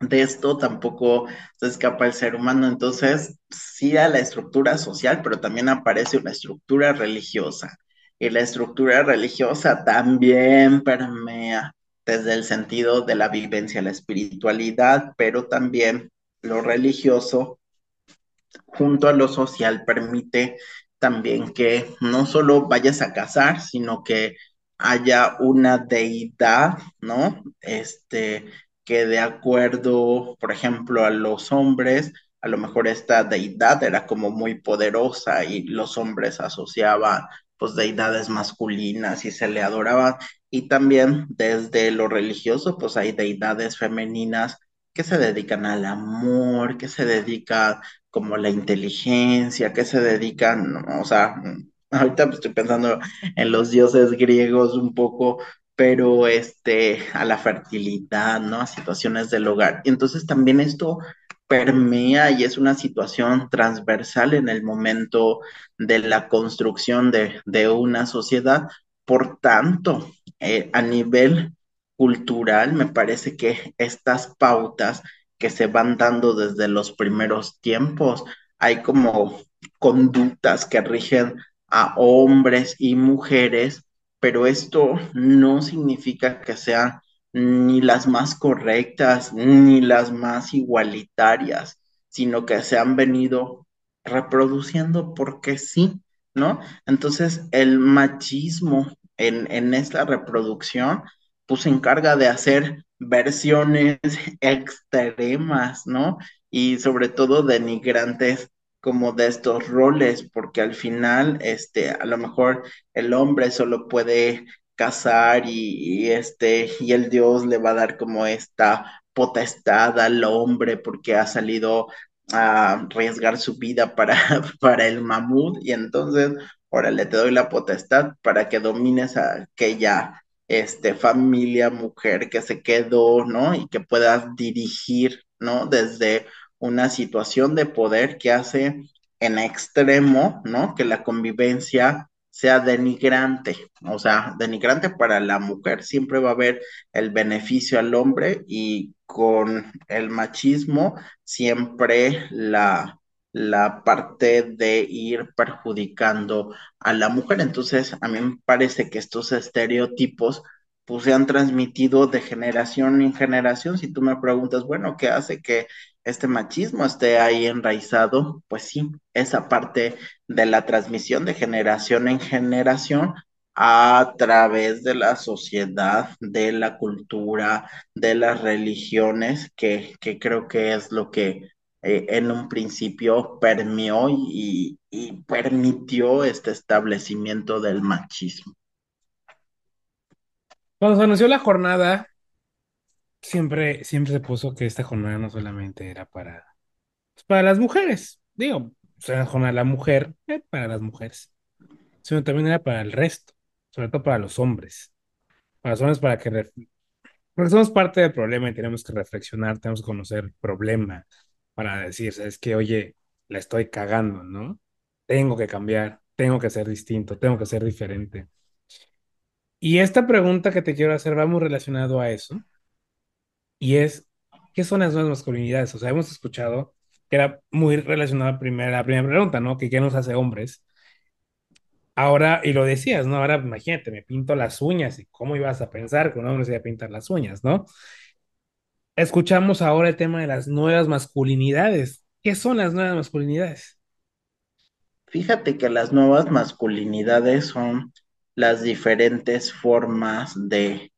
Speaker 6: De esto tampoco se escapa el ser humano. Entonces, sí a la estructura social, pero también aparece una estructura religiosa. Y la estructura religiosa también permea desde el sentido de la vivencia, la espiritualidad, pero también lo religioso junto a lo social permite también que no solo vayas a casar, sino que haya una deidad, ¿no? Este, que de acuerdo, por ejemplo, a los hombres, a lo mejor esta deidad era como muy poderosa y los hombres asociaban pues deidades masculinas y se le adoraban. Y también desde lo religioso, pues hay deidades femeninas que se dedican al amor, que se dedican como la inteligencia, que se dedican, o sea, ahorita estoy pensando en los dioses griegos un poco, pero este, a la fertilidad, ¿no? A situaciones del hogar. Y entonces también esto permea y es una situación transversal en el momento de la construcción de, de una sociedad. Por tanto, eh, a nivel cultural, me parece que estas pautas que se van dando desde los primeros tiempos, hay como conductas que rigen a hombres y mujeres, pero esto no significa que sean ni las más correctas, ni las más igualitarias, sino que se han venido reproduciendo porque sí, ¿no? Entonces, el machismo en, en esta reproducción, pues se encarga de hacer versiones extremas, ¿no? Y sobre todo denigrantes como de estos roles, porque al final, este, a lo mejor el hombre solo puede casar y, este, y el Dios le va a dar como esta potestad al hombre porque ha salido a arriesgar su vida para, para el mamut y entonces, órale, te doy la potestad para que domines a aquella este, familia, mujer que se quedó, ¿no? Y que puedas dirigir, ¿no? Desde una situación de poder que hace en extremo, ¿no? Que la convivencia sea denigrante, o sea, denigrante para la mujer, siempre va a haber el beneficio al hombre y con el machismo siempre la, la parte de ir perjudicando a la mujer. Entonces, a mí me parece que estos estereotipos pues se han transmitido de generación en generación. Si tú me preguntas, bueno, ¿qué hace que este machismo esté ahí enraizado? Pues sí, esa parte de la transmisión de generación en generación a través de la sociedad, de la cultura, de las religiones, que, que creo que es lo que eh, en un principio permeó y, y permitió este establecimiento del machismo.
Speaker 5: Cuando se anunció la jornada, siempre, siempre se puso que esta jornada no solamente era para, pues, para las mujeres, digo, o sea, la jornada de la mujer, eh, para las mujeres, sino también era para el resto, sobre todo para los hombres. Para los hombres, para que, porque somos parte del problema y tenemos que reflexionar, tenemos que conocer el problema para decir, es que, oye, la estoy cagando, ¿no? Tengo que cambiar, tengo que ser distinto, tengo que ser diferente. Y esta pregunta que te quiero hacer va muy relacionado a eso. Y es, ¿qué son las nuevas masculinidades? O sea, hemos escuchado que era muy relacionada a la primera, la primera pregunta, ¿no? Que qué nos hace hombres. Ahora, y lo decías, ¿no? Ahora imagínate, me pinto las uñas y cómo ibas a pensar que un hombre se iba a pintar las uñas, ¿no? Escuchamos ahora el tema de las nuevas masculinidades. ¿Qué son las nuevas masculinidades?
Speaker 6: Fíjate que las nuevas masculinidades son las diferentes formas de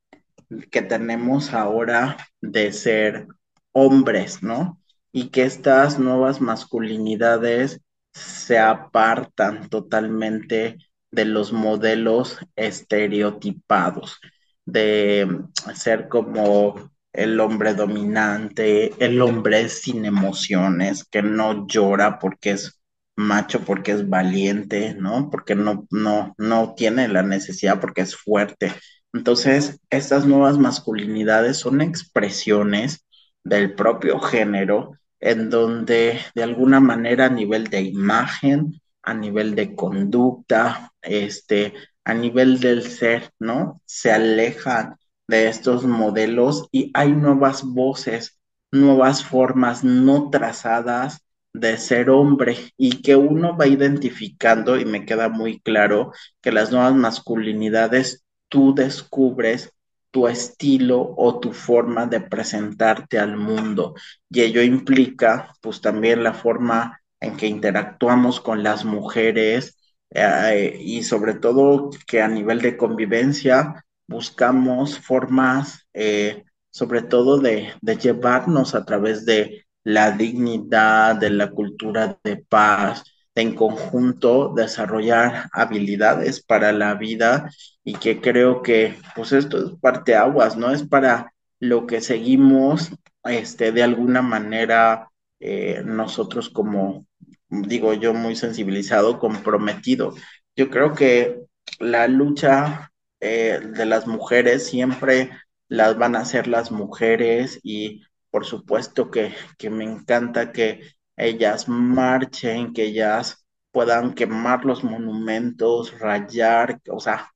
Speaker 6: que tenemos ahora de ser hombres, ¿no? Y que estas nuevas masculinidades se apartan totalmente de los modelos estereotipados, de ser como el hombre dominante, el hombre sin emociones, que no llora porque es macho, porque es valiente, ¿no? Porque no, no, no tiene la necesidad, porque es fuerte. Entonces, estas nuevas masculinidades son expresiones del propio género en donde de alguna manera a nivel de imagen, a nivel de conducta, este, a nivel del ser, ¿no? Se alejan de estos modelos y hay nuevas voces, nuevas formas no trazadas de ser hombre y que uno va identificando y me queda muy claro que las nuevas masculinidades tú descubres tu estilo o tu forma de presentarte al mundo. Y ello implica pues también la forma en que interactuamos con las mujeres eh, y sobre todo que a nivel de convivencia buscamos formas eh, sobre todo de, llevarnos a través de la dignidad, de la cultura de paz, en conjunto desarrollar habilidades para la vida y que creo que pues esto es parte aguas, ¿no? Es para lo que seguimos, este, de alguna manera eh, nosotros como, digo yo, muy sensibilizado, comprometido. Yo creo que la lucha eh, de las mujeres siempre las van a hacer las mujeres y por supuesto que, que me encanta que ellas marchen, que ellas puedan quemar los monumentos, rayar, o sea,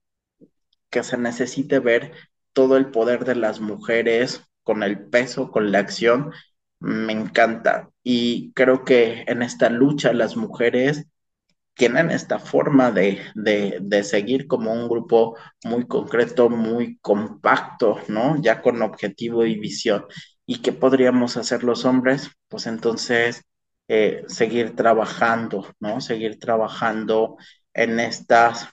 Speaker 6: que se necesite ver todo el poder de las mujeres con el peso, con la acción, me encanta. Y creo que en esta lucha las mujeres tienen esta forma de, de, de, seguir como un grupo muy concreto, muy compacto, ¿no? Ya con objetivo y visión. ¿Y qué podríamos hacer los hombres? Pues entonces eh, seguir trabajando, ¿no? Seguir trabajando en estas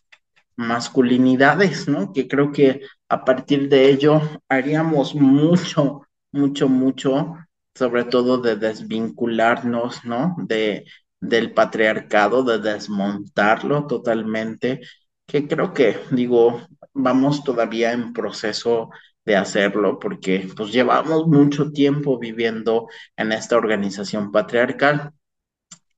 Speaker 6: masculinidades, ¿no? Que creo que a partir de ello haríamos mucho, mucho, mucho, sobre todo de desvincularnos, ¿no? De, del patriarcado, de desmontarlo totalmente, que creo que, digo, vamos todavía en proceso de hacerlo porque pues llevamos mucho tiempo viviendo en esta organización patriarcal.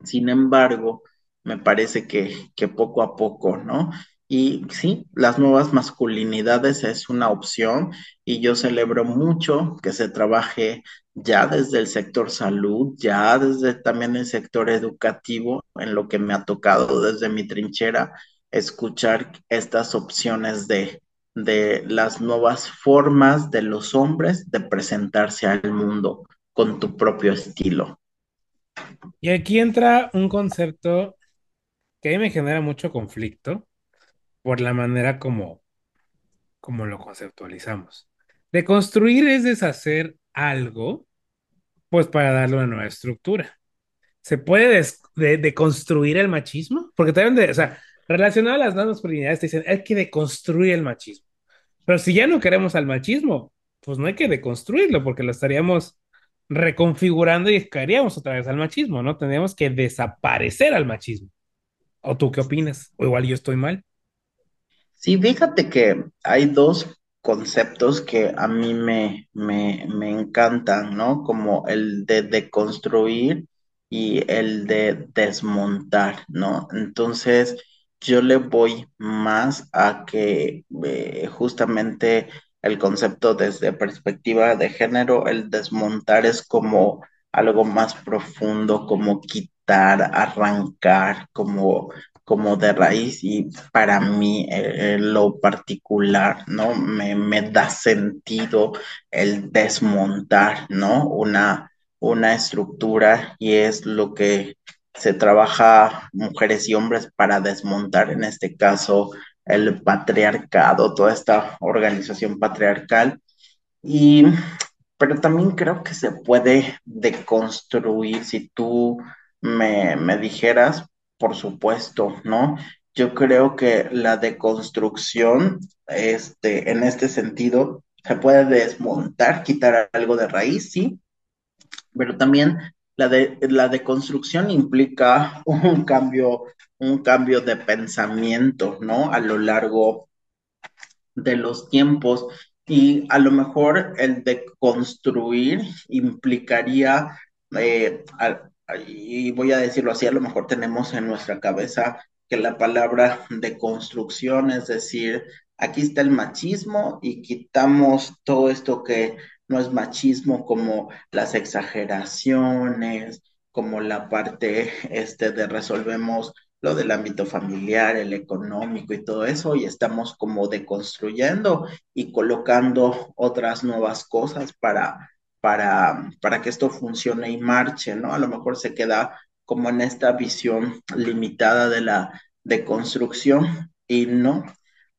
Speaker 6: Sin embargo, me parece que, que poco a poco, ¿no? Y sí, las nuevas masculinidades es una opción y yo celebro mucho que se trabaje ya desde el sector salud, ya desde también el sector educativo, en lo que me ha tocado desde mi trinchera, escuchar estas opciones de, de las nuevas formas de los hombres de presentarse al mundo con tu propio estilo.
Speaker 5: Y aquí entra un concepto que a mí me genera mucho conflicto por la manera como, como lo conceptualizamos. De construir es deshacer algo, pues para darle una nueva estructura. ¿Se puede deconstruir de, el machismo? Porque también, de, o sea, relacionado a las nuevas masculinidades, te dicen, hay que deconstruir el machismo. Pero si ya no queremos al machismo, pues no hay que deconstruirlo, porque lo estaríamos reconfigurando y caeríamos otra vez al machismo, ¿no? Tendríamos que desaparecer al machismo. ¿O tú qué opinas? O igual yo estoy mal.
Speaker 6: Sí, fíjate que hay dos conceptos que a mí me, me, me encantan, ¿no? Como el de deconstruir y el de desmontar, ¿no? Entonces, yo le voy más a que eh, justamente el concepto desde perspectiva de género, el desmontar es como algo más profundo, como quitar, arrancar, como como de raíz y para mí eh, lo particular, ¿no? Me, me, da sentido el desmontar, ¿no? Una, una estructura y es lo que se trabaja mujeres y hombres para desmontar, en este caso, el patriarcado, toda esta organización patriarcal. Y, pero también creo que se puede deconstruir si tú me, me dijeras, por supuesto, ¿no? Yo creo que la deconstrucción, este, en este sentido, se puede desmontar, quitar algo de raíz, sí, pero también la, de, la deconstrucción implica un cambio, un cambio de pensamiento, ¿no? A lo largo de los tiempos y a lo mejor el deconstruir implicaría eh, y voy a decirlo así, a lo mejor tenemos en nuestra cabeza que la palabra de construcción, es decir, aquí está el machismo y quitamos todo esto que no es machismo como las exageraciones, como la parte este de resolvemos lo del ámbito familiar, el económico y todo eso, y estamos como deconstruyendo y colocando otras nuevas cosas para para, para que esto funcione y marche, ¿no? A lo mejor se queda como en esta visión limitada de la deconstrucción y no,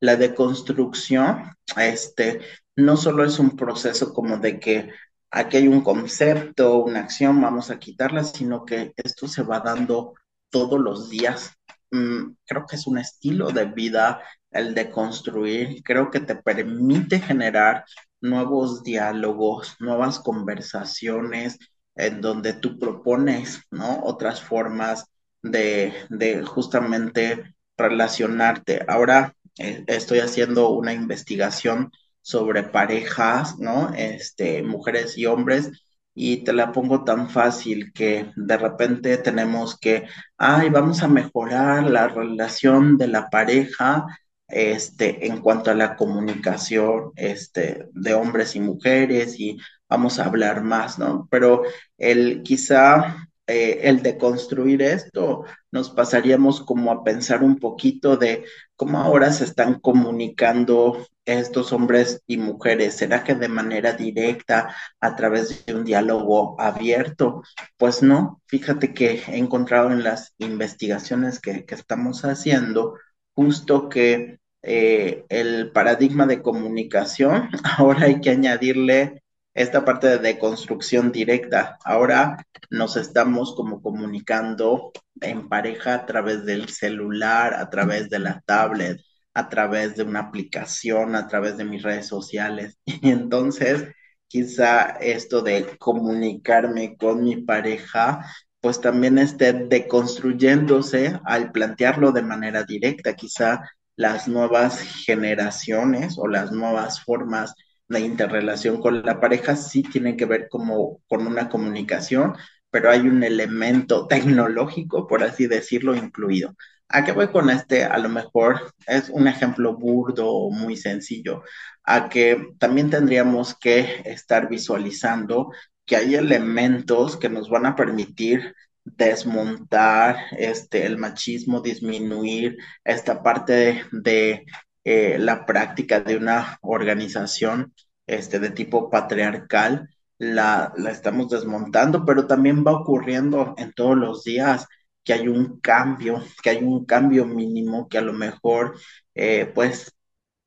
Speaker 6: la deconstrucción, este, no solo es un proceso como de que aquí hay un concepto, una acción, vamos a quitarla, sino que esto se va dando todos los días. Mm, creo que es un estilo de vida el de construir, creo que te permite generar nuevos diálogos, nuevas conversaciones en donde tú propones, ¿no? Otras formas de, de justamente relacionarte. Ahora eh, estoy haciendo una investigación sobre parejas, ¿no? Este, mujeres y hombres, y te la pongo tan fácil que de repente tenemos que, ay, vamos a mejorar la relación de la pareja este, en cuanto a la comunicación este, de hombres y mujeres y vamos a hablar más, ¿no? Pero el quizá eh, el de construir esto, nos pasaríamos como a pensar un poquito de cómo ahora se están comunicando estos hombres y mujeres. ¿Será que de manera directa, a través de un diálogo abierto? Pues no, fíjate que he encontrado en las investigaciones que, estamos haciendo justo que eh, el paradigma de comunicación, ahora hay que añadirle esta parte de deconstrucción directa. Ahora nos estamos como comunicando en pareja a través del celular, a través de la tablet, a través de una aplicación, a través de mis redes sociales. Y entonces, quizá esto de comunicarme con mi pareja, pues también esté deconstruyéndose al plantearlo de manera directa. Quizá las nuevas generaciones o las nuevas formas de interrelación con la pareja sí tienen que ver como con una comunicación, pero hay un elemento tecnológico, por así decirlo, incluido. ¿A qué voy con este? A lo mejor es un ejemplo burdo o muy sencillo, a que también tendríamos que estar visualizando que hay elementos que nos van a permitir desmontar este, el machismo, disminuir esta parte de, eh, la práctica de una organización este, de tipo patriarcal, la, la estamos desmontando, pero también va ocurriendo en todos los días que hay un cambio, que hay un cambio mínimo que a lo mejor eh, pues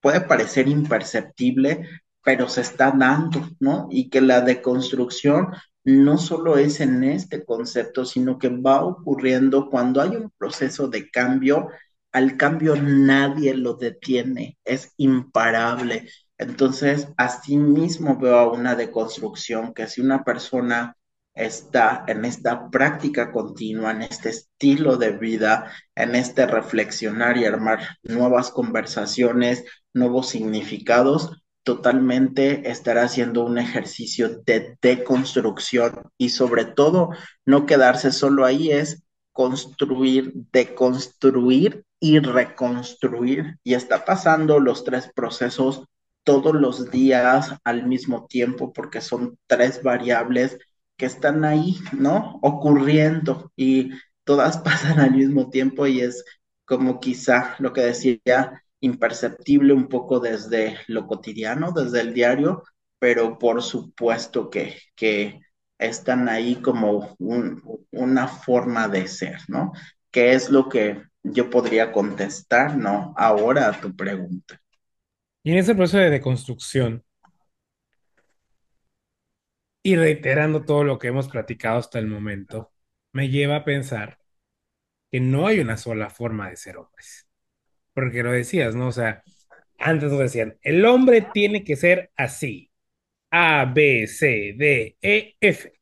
Speaker 6: puede parecer imperceptible, pero se está dando, ¿no? Y que la deconstrucción no solo es en este concepto, sino que va ocurriendo cuando hay un proceso de cambio, al cambio nadie lo detiene, es imparable. Entonces, así mismo veo una deconstrucción que si una persona está en esta práctica continua, en este estilo de vida, en este reflexionar y armar nuevas conversaciones, nuevos significados, totalmente estará haciendo un ejercicio de deconstrucción y sobre todo no quedarse solo ahí, es construir, deconstruir y reconstruir. Y está pasando los tres procesos todos los días al mismo tiempo porque son tres variables que están ahí, ¿no? Ocurriendo y todas pasan al mismo tiempo y es como quizá lo que decía, imperceptible un poco desde lo cotidiano, desde el diario, pero por supuesto que, que están ahí como un, una forma de ser, ¿no? ¿Qué es lo que yo podría contestar, ¿no? Ahora a tu pregunta.
Speaker 5: Y en ese proceso de deconstrucción, y reiterando todo lo que hemos platicado hasta el momento, me lleva a pensar que no hay una sola forma de ser hombres. Porque lo decías, ¿no? O sea, antes nos decían, el hombre tiene que ser así. A, B, C, D, E, F.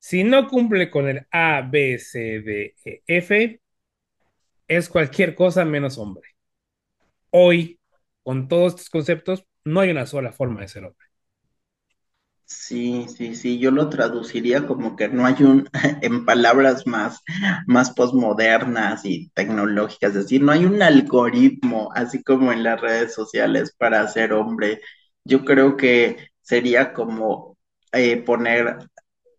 Speaker 5: Si no cumple con el A, B, C, D, E, F, es cualquier cosa menos hombre. Hoy, con todos estos conceptos, no hay una sola forma de ser hombre.
Speaker 6: Sí, sí, sí, yo lo traduciría como que no hay un, en palabras más, más posmodernas y tecnológicas, es decir, no hay un algoritmo, así como en las redes sociales, para ser hombre. Yo creo que sería como eh, poner,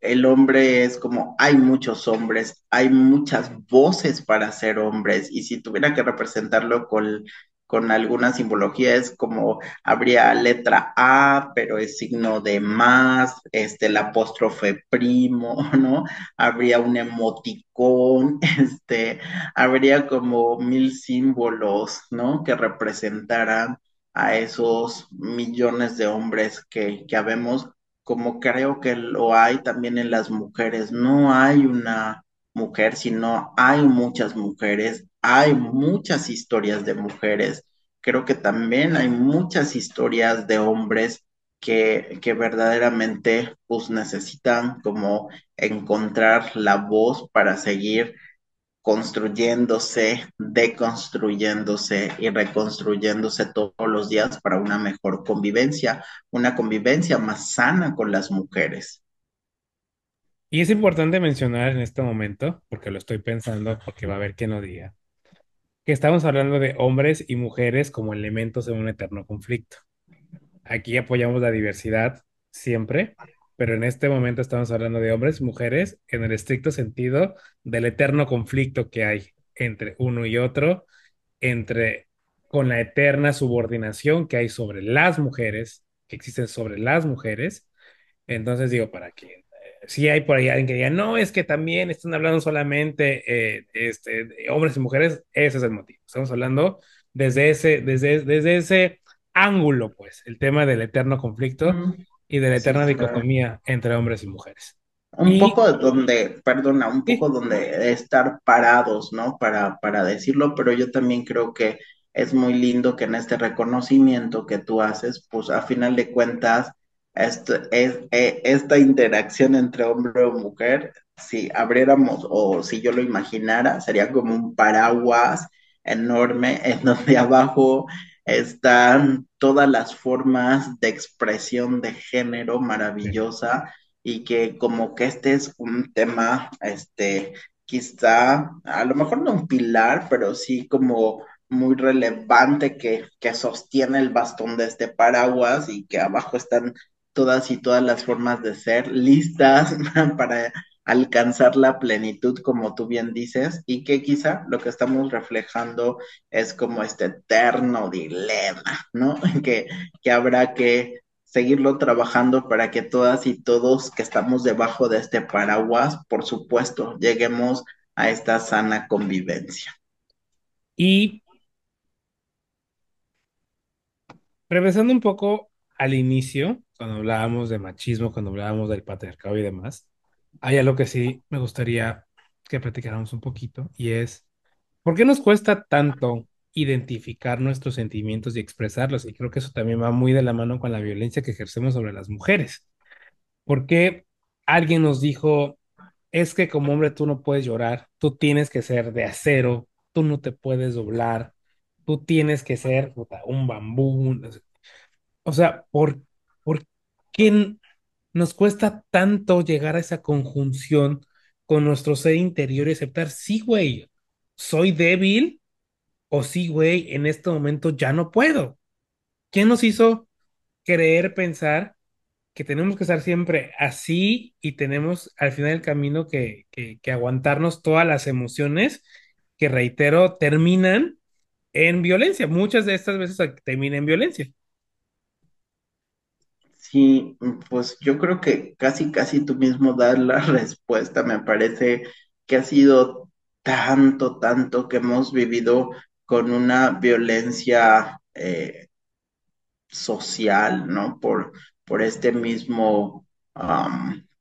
Speaker 6: el hombre es como, hay muchos hombres, hay muchas voces para ser hombres, y si tuviera que representarlo con con alguna simbología, es como habría letra A, pero es signo de más, este, el apóstrofe primo, ¿no? Habría un emoticón, este, habría como mil símbolos, ¿no? Que representaran a esos millones de hombres que, que habemos, como creo que lo hay también en las mujeres. No hay una mujer, sino hay muchas mujeres hay muchas historias de mujeres, creo que también hay muchas historias de hombres que, que verdaderamente pues necesitan como encontrar la voz para seguir construyéndose, deconstruyéndose y reconstruyéndose todos los días para una mejor convivencia, una convivencia más sana con las mujeres.
Speaker 5: Y es importante mencionar en este momento, porque lo estoy pensando, porque va a haber quien lo diga, que estamos hablando de hombres y mujeres como elementos en un eterno conflicto. Aquí apoyamos la diversidad siempre, pero en este momento estamos hablando de hombres y mujeres en el estricto sentido del eterno conflicto que hay entre uno y otro, entre con la eterna subordinación que hay sobre las mujeres, que existen sobre las mujeres. Entonces digo, para que si hay por ahí alguien que diga, no, es que también están hablando solamente eh, este, hombres y mujeres, ese es el motivo. Estamos hablando desde ese, desde, desde ese ángulo, pues, el tema del eterno conflicto y de la eterna dicotomía entre hombres y mujeres.
Speaker 6: Un poco donde, perdona, un poco donde estar parados, ¿no? Para, para decirlo, pero yo también creo que es muy lindo que en este reconocimiento que tú haces, pues a final de cuentas, esto, es, e, esta interacción entre hombre o mujer, si abriéramos o si yo lo imaginara, sería como un paraguas enorme en donde abajo están todas las formas de expresión de género maravillosa y que como que este es un tema, este, quizá, a lo mejor no un pilar, pero sí como muy relevante que, que sostiene el bastón de este paraguas y que abajo están todas y todas las formas de ser listas para alcanzar la plenitud, como tú bien dices, y que quizá lo que estamos reflejando es como este eterno dilema, ¿no? Que, que habrá que seguirlo trabajando para que todas y todos que estamos debajo de este paraguas, por supuesto, lleguemos a esta sana convivencia.
Speaker 5: Y regresando un poco al inicio, cuando hablábamos de machismo, cuando hablábamos del patriarcado y demás, hay algo que sí me gustaría que platicáramos un poquito y es, ¿por qué nos cuesta tanto identificar nuestros sentimientos y expresarlos? Y creo que eso también va muy de la mano con la violencia que ejercemos sobre las mujeres. ¿Por qué alguien nos dijo, es que como hombre tú no puedes llorar, tú tienes que ser de acero, tú no te puedes doblar, tú tienes que ser un bambú? O sea, ¿por, ¿por qué nos cuesta tanto llegar a esa conjunción con nuestro ser interior y aceptar, sí, güey, soy débil o sí, güey, en este momento ya no puedo? ¿Quién nos hizo creer, pensar que tenemos que estar siempre así y tenemos al final del camino que, que, que aguantarnos todas las emociones que reitero, terminan en violencia. Muchas de estas veces terminan en violencia.
Speaker 6: Sí, pues yo creo que casi, casi tú mismo das la respuesta. Me parece que ha sido tanto, tanto que hemos vivido con una violencia eh, social, ¿no? Por, por este mismo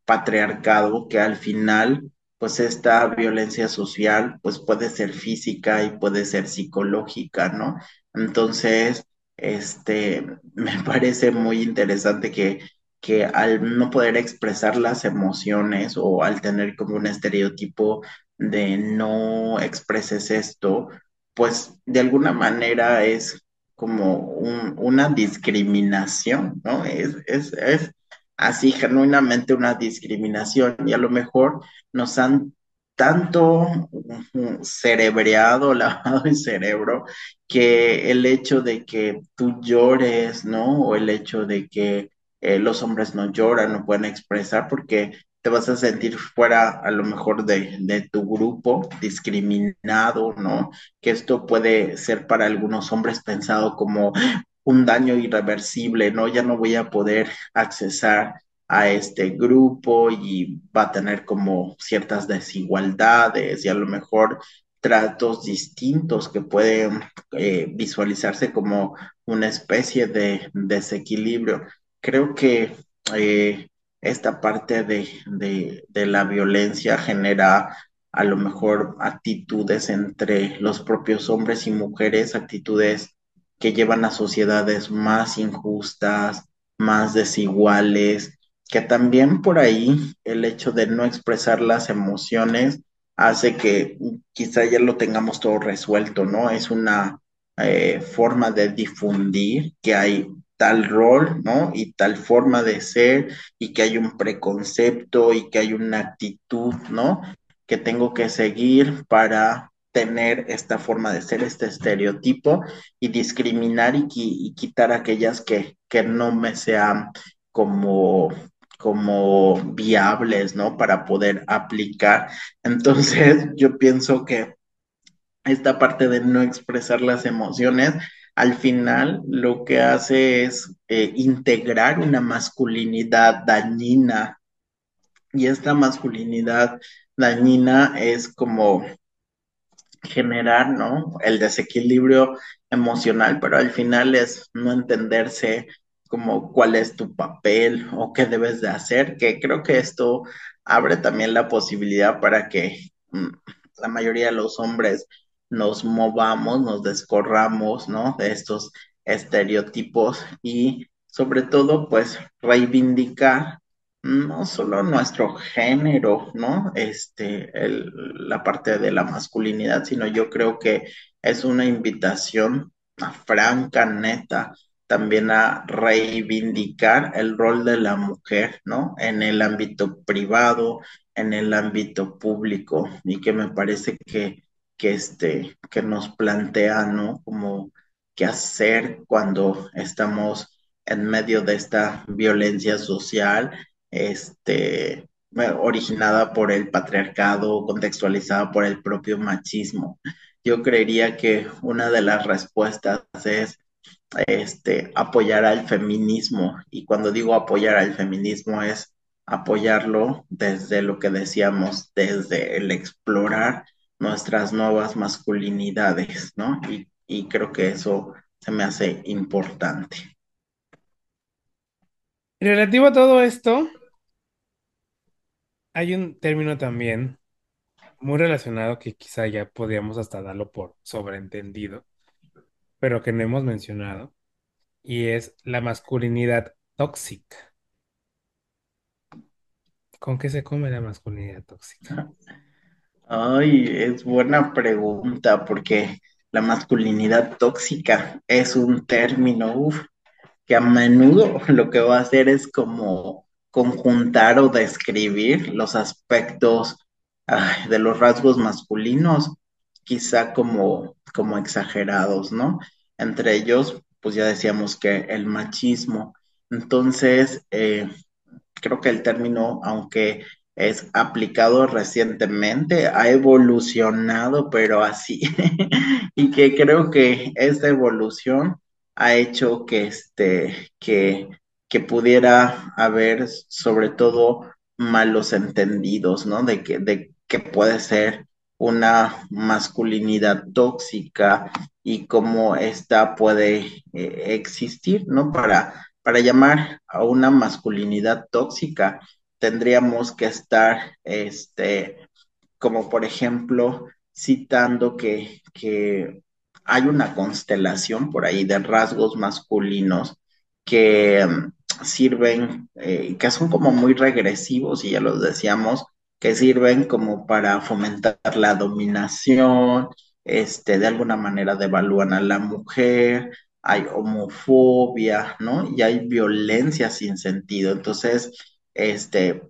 Speaker 6: patriarcado que al final, pues esta violencia social, pues puede ser física y puede ser psicológica, ¿no? Entonces, este, me parece muy interesante que, que al no poder expresar las emociones o al tener como un estereotipo de no expreses esto, pues de alguna manera es como una discriminación, ¿no? Es, es, es así genuinamente una discriminación y a lo mejor nos han tanto cerebreado, lavado el cerebro, que el hecho de que tú llores, ¿no? O el hecho de que eh, los hombres no lloran, no pueden expresar, porque te vas a sentir fuera a lo mejor de, de, tu grupo, discriminado, ¿no? Que esto puede ser para algunos hombres pensado como un daño irreversible, ¿no? Ya no voy a poder accesar a este grupo y va a tener como ciertas desigualdades y a lo mejor tratos distintos que pueden eh, visualizarse como una especie de desequilibrio. Creo que eh, esta parte de, de, la violencia genera a lo mejor actitudes entre los propios hombres y mujeres, actitudes que llevan a sociedades más injustas, más desiguales, que también por ahí el hecho de no expresar las emociones hace que quizá ya lo tengamos todo resuelto, ¿no? Es una eh, forma de difundir que hay tal rol, ¿no? Y tal forma de ser y que hay un preconcepto y que hay una actitud, ¿no? Que tengo que seguir para tener esta forma de ser, este estereotipo y discriminar y, quitar aquellas que, que no me sean como como viables, ¿no? Para poder aplicar. Entonces, yo pienso que esta parte de no expresar las emociones al final lo que hace es eh, integrar una masculinidad dañina. Y esta masculinidad dañina es como generar, ¿no? El desequilibrio emocional, pero al final es no entenderse como cuál es tu papel o qué debes de hacer, que creo que esto abre también la posibilidad para que mm, la mayoría de los hombres nos movamos, nos descorramos, ¿no? De estos estereotipos y sobre todo, pues, reivindicar no solo nuestro género, ¿no? Este, la parte de la masculinidad, sino yo creo que es una invitación a franca, neta, también a reivindicar el rol de la mujer, ¿no? En el ámbito privado, en el ámbito público, y que me parece que que, este, que nos plantea, ¿no? Como qué hacer cuando estamos en medio de esta violencia social, este, originada por el patriarcado, contextualizada por el propio machismo. Yo creería que una de las respuestas es este, apoyar al feminismo. Y cuando digo apoyar al feminismo es apoyarlo desde lo que decíamos, desde el explorar nuestras nuevas masculinidades, ¿no? Y, creo que eso se me hace importante.
Speaker 5: Relativo a todo esto, hay un término también muy relacionado que quizá ya podríamos hasta darlo por sobreentendido, pero que no hemos mencionado, y es la masculinidad tóxica. ¿Con qué se come la masculinidad tóxica?
Speaker 6: Ay, es buena pregunta porque la masculinidad tóxica es un término que a menudo lo que va a hacer es como conjuntar o describir los aspectos de los rasgos masculinos, quizá como, como exagerados, ¿no? Entre ellos, pues ya decíamos que el machismo. Entonces, eh, creo que el término, aunque es aplicado recientemente, ha evolucionado, pero así, y que creo que esta evolución ha hecho que, este, que, que pudiera haber sobre todo malos entendidos, ¿no? De que, de que puede ser una masculinidad tóxica y cómo esta puede eh, existir, ¿no? Para, para llamar a una masculinidad tóxica tendríamos que estar, este, como por ejemplo, citando que, que hay una constelación por ahí de rasgos masculinos que mm, sirven, eh, que son como muy regresivos, y ya los decíamos, que sirven como para fomentar la dominación, este, de alguna manera devalúan a la mujer, hay homofobia, ¿no? Y hay violencia sin sentido. Entonces, este,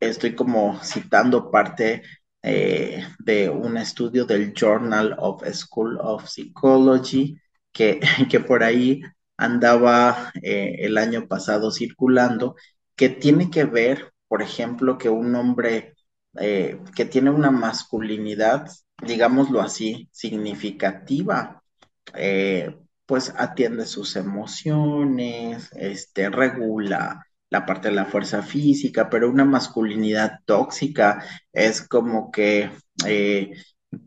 Speaker 6: estoy como citando parte eh, de un estudio del Journal of School of Psychology, que, que por ahí andaba eh, el año pasado circulando, que tiene que ver, por ejemplo, que un hombre eh, que tiene una masculinidad, digámoslo así, significativa, pues atiende sus emociones, este, regula la parte de la fuerza física, pero una masculinidad tóxica es como que eh,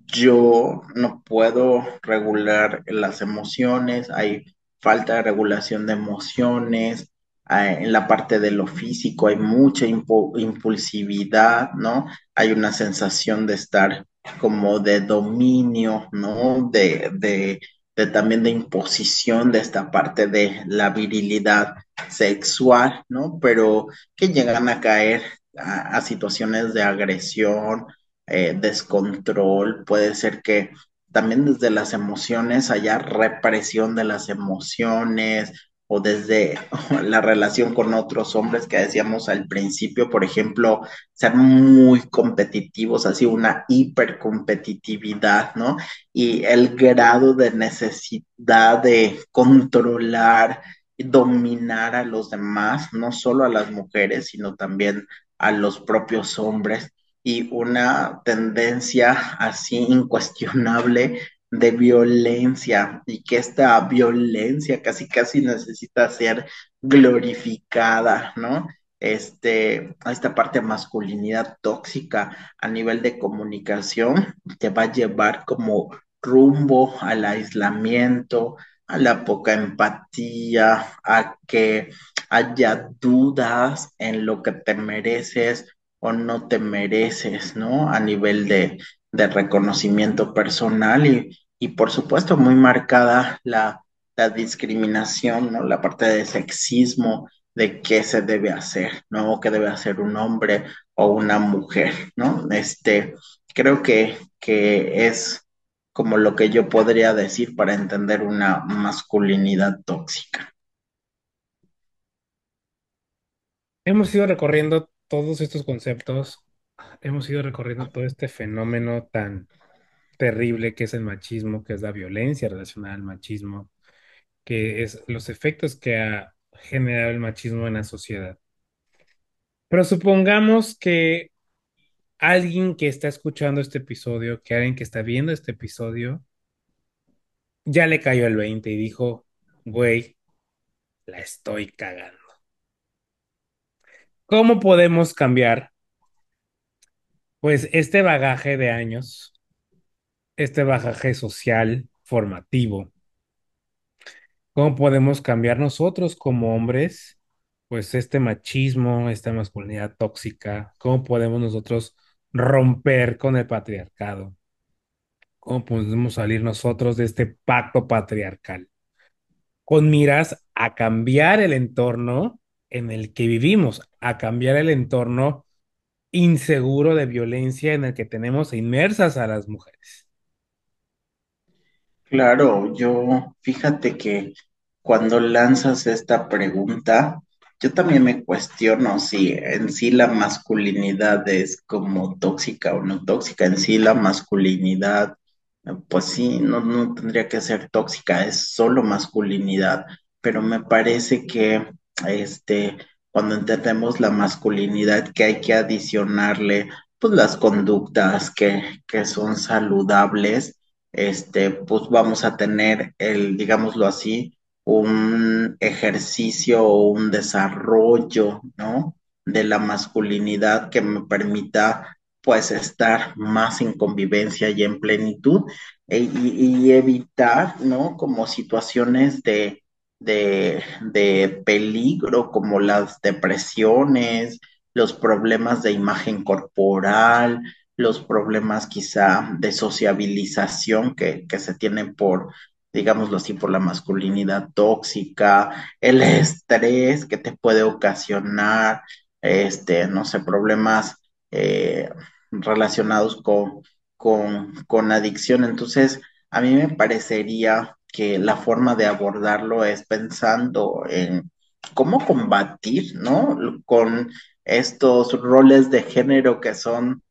Speaker 6: yo no puedo regular las emociones, hay falta de regulación de emociones, eh, en la parte de lo físico hay mucha impulsividad, ¿no? Hay una sensación de estar como de dominio, ¿no? De, de también de imposición de esta parte de la virilidad sexual, ¿no? Pero que llegan a caer a, situaciones de agresión, eh, descontrol, puede ser que también desde las emociones haya represión de las emociones, o desde la relación con otros hombres que decíamos al principio, por ejemplo, ser muy competitivos, así una hipercompetitividad, ¿no? Y el grado de necesidad de controlar, dominar a los demás, no solo a las mujeres, sino también a los propios hombres y una tendencia así incuestionable de violencia y que esta violencia casi casi necesita ser glorificada, ¿no? Este, esta parte masculinidad tóxica a nivel de comunicación te va a llevar como rumbo al aislamiento, a la poca empatía, a que haya dudas en lo que te mereces o no te mereces, ¿no? A nivel de, de reconocimiento personal y, y por supuesto muy marcada la, la discriminación, ¿no? La parte de sexismo, de qué se debe hacer, ¿no? ¿Qué debe hacer un hombre o una mujer, ¿no? Este, creo que, que es como lo que yo podría decir para entender una masculinidad tóxica.
Speaker 5: Hemos ido recorriendo todos estos conceptos, hemos ido recorriendo todo este fenómeno tan terrible que es el machismo, que es la violencia relacionada al machismo, que es los efectos que ha generado el machismo en la sociedad. Pero supongamos que alguien que está escuchando este episodio, que alguien que está viendo este episodio, ya le cayó el 20 y dijo, güey, la estoy cagando. ¿Cómo podemos cambiar? Pues este bagaje de años este bajaje social formativo. ¿Cómo podemos cambiar nosotros como hombres, pues este machismo, esta masculinidad tóxica? ¿Cómo podemos nosotros romper con el patriarcado? ¿Cómo podemos salir nosotros de este pacto patriarcal? Con miras a cambiar el entorno en el que vivimos, a cambiar el entorno inseguro de violencia en el que tenemos inmersas a las mujeres.
Speaker 6: Claro, yo fíjate que cuando lanzas esta pregunta, yo también me cuestiono si en sí la masculinidad es como tóxica o no tóxica. En sí la masculinidad, pues sí, no, no tendría que ser tóxica, es solo masculinidad, pero me parece que este, cuando entendemos la masculinidad, que hay que adicionarle pues las conductas que, que son saludables, este, pues vamos a tener el, digámoslo así, un ejercicio o un desarrollo, ¿no? De la masculinidad que me permita pues estar más en convivencia y en plenitud e, y, evitar, ¿no? Como situaciones de, de, de peligro como las depresiones, los problemas de imagen corporal, los problemas quizá de sociabilización que, que se tienen por, digámoslo así, por la masculinidad tóxica, el estrés que te puede ocasionar, este, no sé, problemas eh, relacionados con, con, con adicción. Entonces, a mí me parecería que la forma de abordarlo es pensando en cómo combatir, ¿no? Con estos roles de género que son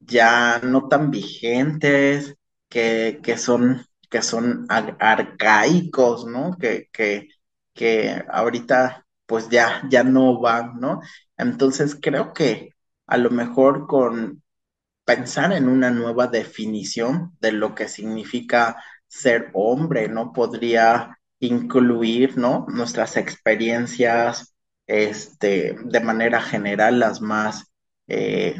Speaker 6: ya no tan vigentes, que, que son, que son arcaicos, ¿no? Que, que, que ahorita pues ya, ya no van, ¿no? Entonces creo que a lo mejor con pensar en una nueva definición de lo que significa ser hombre, ¿no? Podría incluir, ¿no? Nuestras experiencias, este, de manera general, las más eh,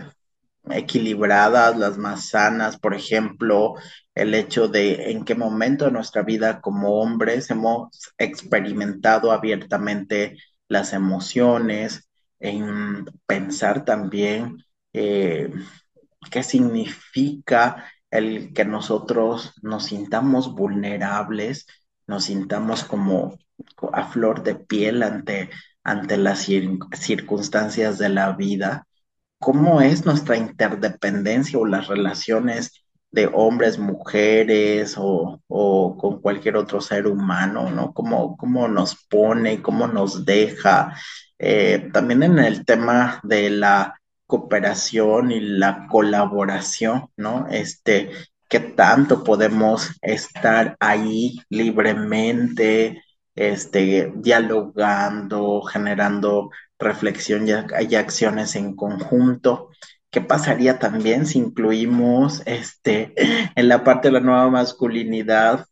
Speaker 6: equilibradas, las más sanas, por ejemplo, el hecho de en qué momento de nuestra vida como hombres hemos experimentado abiertamente las emociones, en pensar también eh, qué significa el que nosotros nos sintamos vulnerables, nos sintamos como a flor de piel ante, ante las circunstancias de la vida, cómo es nuestra interdependencia o las relaciones de hombres, mujeres o, con cualquier otro ser humano, ¿no? Cómo, cómo nos pone, cómo nos deja. Eh, también en el tema de la cooperación y la colaboración, ¿no? Este, qué tanto podemos estar ahí libremente, este, dialogando, generando reflexión y, acciones en conjunto. ¿Qué pasaría también si incluimos este, en la parte de la nueva masculinidad,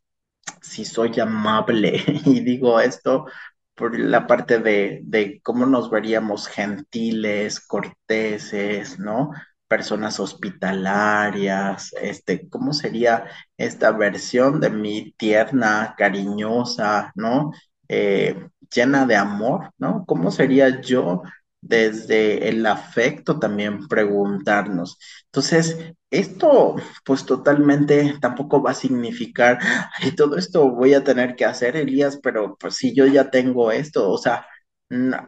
Speaker 6: si soy amable? Y digo esto por la parte de, de cómo nos veríamos gentiles, corteses, ¿no? Personas hospitalarias, este, ¿cómo sería esta versión de mi tierna, cariñosa, ¿no? Eh, llena de amor, ¿no? ¿Cómo sería yo desde el afecto también preguntarnos? Entonces, esto pues totalmente tampoco va a significar, y todo esto voy a tener que hacer, Elías, pero pues si yo ya tengo esto, o sea,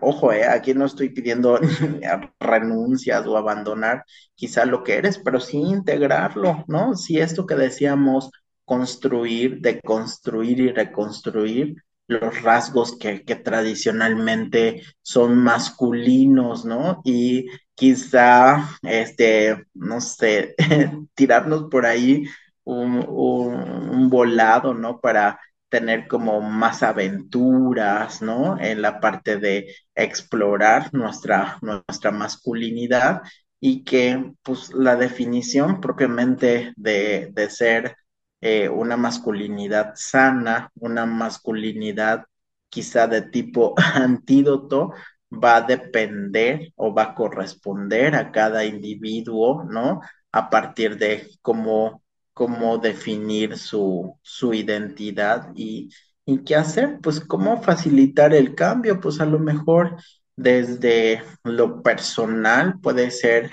Speaker 6: ojo, eh, aquí no estoy pidiendo renuncias o abandonar quizá lo que eres, pero sí integrarlo, ¿no? Si esto que decíamos, construir, deconstruir y reconstruir, los rasgos que, tradicionalmente son masculinos, ¿no? Y quizá, este, no sé, tirarnos por ahí un, un, volado, ¿no? Para tener como más aventuras, ¿no? En la parte de explorar nuestra, nuestra masculinidad y que, pues, la definición propiamente de, de ser eh, una masculinidad sana, una masculinidad quizá de tipo antídoto, va a depender o va a corresponder a cada individuo, ¿no? A partir de cómo, cómo definir su, su identidad y, y qué hacer, pues cómo facilitar el cambio, pues a lo mejor desde lo personal puede ser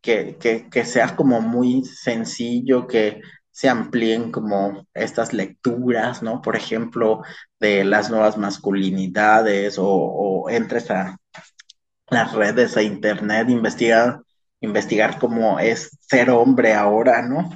Speaker 6: que, que, que sea como muy sencillo, que se amplíen como estas lecturas, ¿no? Por ejemplo, de las nuevas masculinidades o, o entres a las redes, a internet, investigar, investigar cómo es ser hombre ahora, ¿no?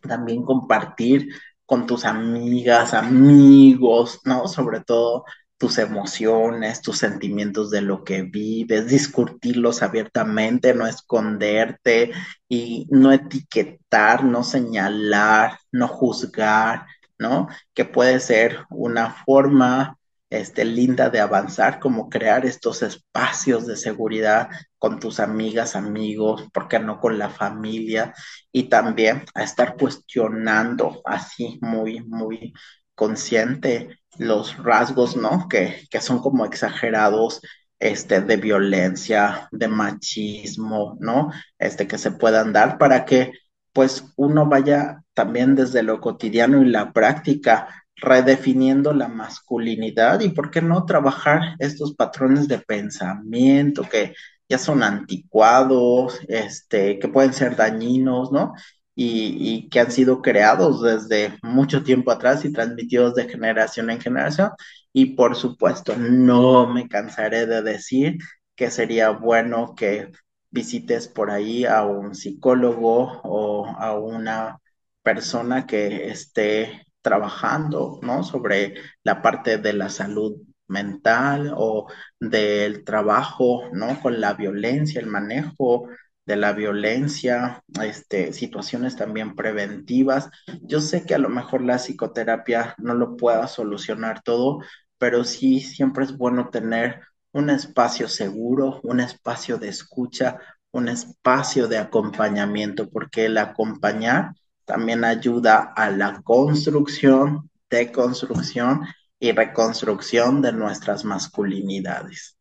Speaker 6: También compartir con tus amigas, amigos, ¿no? Sobre todo tus emociones, tus sentimientos de lo que vives, discutirlos abiertamente, no esconderte y no etiquetar, no señalar, no juzgar, ¿no? Que puede ser una forma este, linda de avanzar, como crear estos espacios de seguridad con tus amigas, amigos, ¿por qué no con la familia? Y también a estar cuestionando así muy, muy consciente los rasgos, ¿no? Que, que son como exagerados este, de violencia, de machismo, ¿no? Este, que se puedan dar para que pues uno vaya también desde lo cotidiano y la práctica redefiniendo la masculinidad y por qué no trabajar estos patrones de pensamiento que ya son anticuados, este, que pueden ser dañinos, ¿no? Y, que han sido creados desde mucho tiempo atrás y transmitidos de generación en generación y por supuesto, no me cansaré de decir que sería bueno que visites por ahí a un psicólogo o a una persona que esté trabajando, ¿no? Sobre la parte de la salud mental o del trabajo, ¿no? Con la violencia, el manejo de la violencia, este, situaciones también preventivas. Yo sé que a lo mejor la psicoterapia no lo pueda solucionar todo, pero sí siempre es bueno tener un espacio seguro, un espacio de escucha, un espacio de acompañamiento, porque el acompañar también ayuda a la construcción, deconstrucción y reconstrucción de nuestras masculinidades.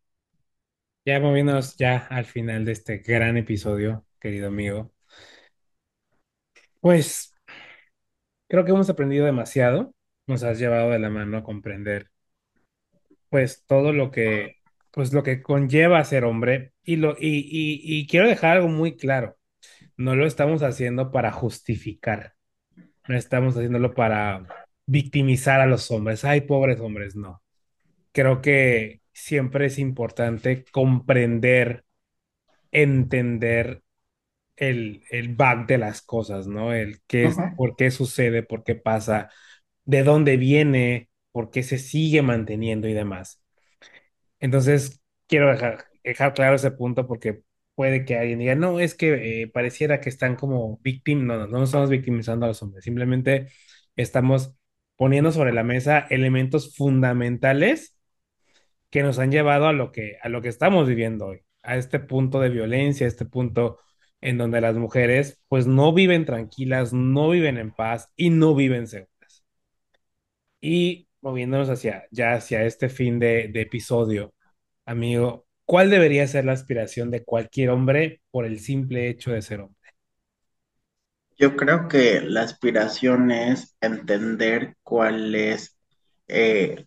Speaker 5: Ya moviéndonos ya al final de este gran episodio, querido amigo. Pues creo que hemos aprendido demasiado. Nos has llevado de la mano a comprender pues todo lo que, pues lo que conlleva ser hombre y, lo, y, y, quiero dejar algo muy claro, no lo estamos haciendo para justificar, no estamos haciéndolo para victimizar a los hombres, ay, pobres hombres, no. Creo que siempre es importante comprender, entender el, el back de las cosas, ¿no? El qué es, por qué sucede, por qué pasa, de dónde viene, por qué se sigue manteniendo y demás. Entonces, quiero dejar, dejar claro ese punto porque puede que alguien diga, no, es que eh, pareciera que están como víctimas, no, no, no estamos victimizando a los hombres, simplemente estamos poniendo sobre la mesa elementos fundamentales que nos han llevado a lo que, a lo que estamos viviendo hoy, a este punto de violencia, a este punto en donde las mujeres pues no viven tranquilas, no viven en paz y no viven seguras. Y moviéndonos hacia ya hacia este fin de, episodio, amigo, ¿cuál debería ser la aspiración de cualquier hombre por el simple hecho de ser hombre?
Speaker 6: Yo creo que la aspiración es entender cuál es, eh,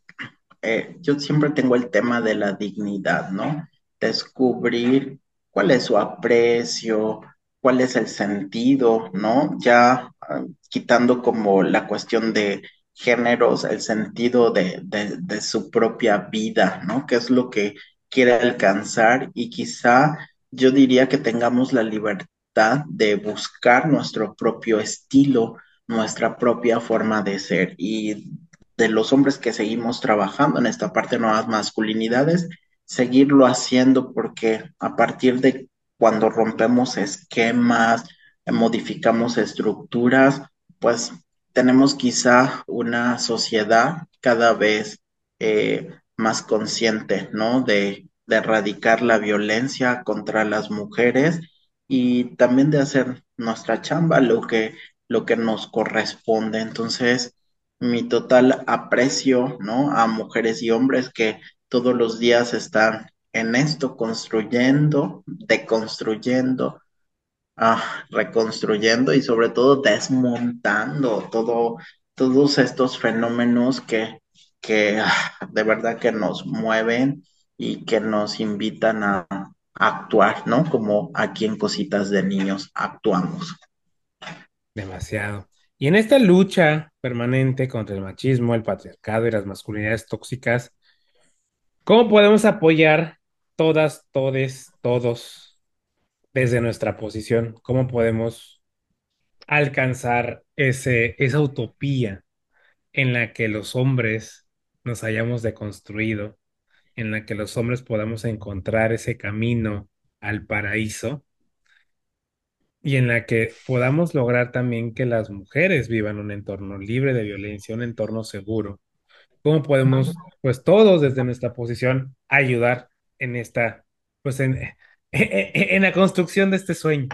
Speaker 6: eh, yo siempre tengo el tema de la dignidad, ¿no? Descubrir cuál es su aprecio, cuál es el sentido, ¿no? Ya ah, quitando como la cuestión de géneros, el sentido de, de, su propia vida, ¿no? ¿Qué es lo que quiere alcanzar? Y quizá yo diría que tengamos la libertad de buscar nuestro propio estilo, nuestra propia forma de ser. Y de los hombres que seguimos trabajando en esta parte de nuevas masculinidades, seguirlo haciendo porque a partir de cuando rompemos esquemas, modificamos estructuras, pues tenemos quizá una sociedad cada vez eh, más consciente, ¿no? De, de erradicar la violencia contra las mujeres y también de hacer nuestra chamba, lo que, lo que nos corresponde. Entonces, mi total aprecio, ¿no? A mujeres y hombres que todos los días están en esto, construyendo, deconstruyendo, ah, reconstruyendo y sobre todo desmontando todo, todos estos fenómenos que, que ah, de verdad que nos mueven y que nos invitan a, a actuar, ¿no? Como aquí en Cositas de Niños actuamos.
Speaker 5: Demasiado. Y en esta lucha permanente contra el machismo, el patriarcado y las masculinidades tóxicas, ¿cómo podemos apoyar todas, todes, todos desde nuestra posición, cómo podemos alcanzar ese, esa utopía en la que los hombres nos hayamos deconstruido, en la que los hombres podamos encontrar ese camino al paraíso y en la que podamos lograr también que las mujeres vivan un entorno libre de violencia, un entorno seguro, cómo podemos, pues todos desde nuestra posición, ayudar en esta, pues en, en, la construcción de este sueño.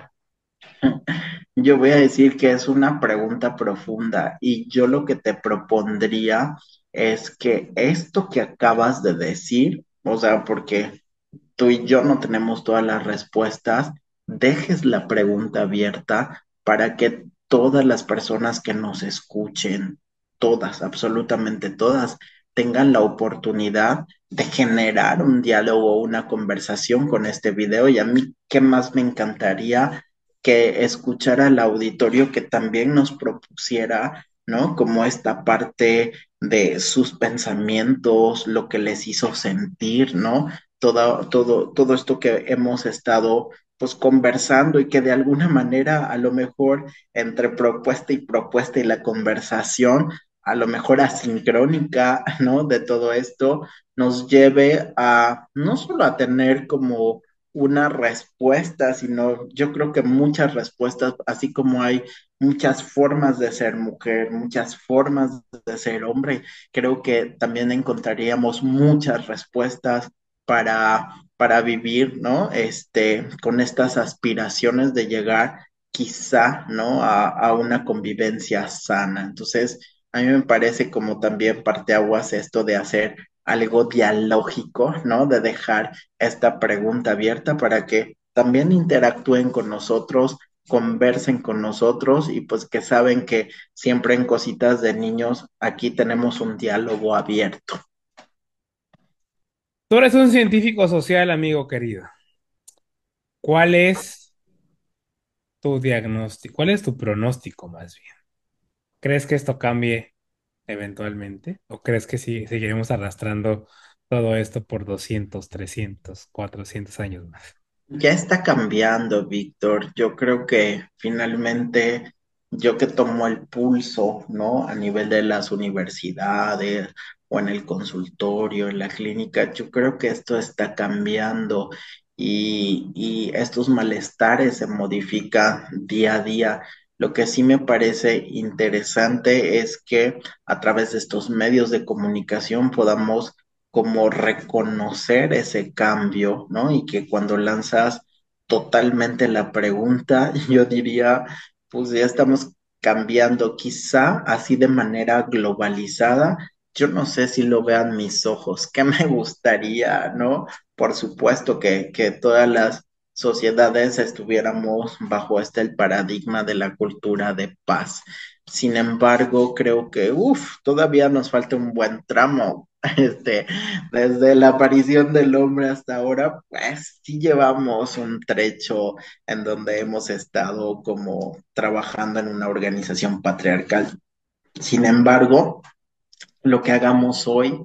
Speaker 6: Yo voy a decir que es una pregunta profunda y yo lo que te propondría es que esto que acabas de decir, o sea, porque tú y yo no tenemos todas las respuestas, dejes la pregunta abierta para que todas las personas que nos escuchen, todas, absolutamente todas, tengan la oportunidad de generar un diálogo o una conversación con este video. Y a mí, ¿qué más me encantaría que escuchara al auditorio que también nos propusiera, ¿no? Como esta parte de sus pensamientos, lo que les hizo sentir, ¿no? Todo, todo esto que hemos estado pues conversando y que de alguna manera a lo mejor entre propuesta y propuesta y la conversación, a lo mejor asincrónica, ¿no? De todo esto, nos lleve a no solo a tener como una respuesta, sino yo creo que muchas respuestas, así como hay muchas formas de ser mujer, muchas formas de ser hombre, creo que también encontraríamos muchas respuestas para, para vivir, ¿no? Este, con estas aspiraciones de llegar quizá, ¿no? A, a una convivencia sana. Entonces, a mí me parece como también parteaguas esto de hacer algo dialógico, ¿no? De dejar esta pregunta abierta para que también interactúen con nosotros, conversen con nosotros y pues que saben que siempre en cositas de niños aquí tenemos un diálogo abierto.
Speaker 5: Tú eres un científico social, amigo querido. ¿Cuál es tu diagnóstico? ¿Cuál es tu pronóstico más bien? ¿Crees que esto cambie eventualmente? ¿O crees que sí, seguiremos arrastrando todo esto por 200, 300, 400 años más?
Speaker 6: Ya está cambiando, Víctor. Yo creo que finalmente yo que tomo el pulso, ¿no? A nivel de las universidades o en el consultorio, en la clínica, yo creo que esto está cambiando y, y estos malestares se modifican día a día. Lo que sí me parece interesante es que a través de estos medios de comunicación podamos como reconocer ese cambio, ¿no? Y que cuando lanzas totalmente la pregunta, yo diría, pues ya estamos cambiando quizá así de manera globalizada. Yo no sé si lo vean mis ojos, ¿qué me gustaría, no? Por supuesto que, que todas las sociedades estuviéramos bajo este el paradigma de la cultura de paz. Sin embargo, creo que, uff, todavía nos falta un buen tramo. Este, desde la aparición del hombre hasta ahora, pues sí llevamos un trecho en donde hemos estado como trabajando en una organización patriarcal. Sin embargo, lo que hagamos hoy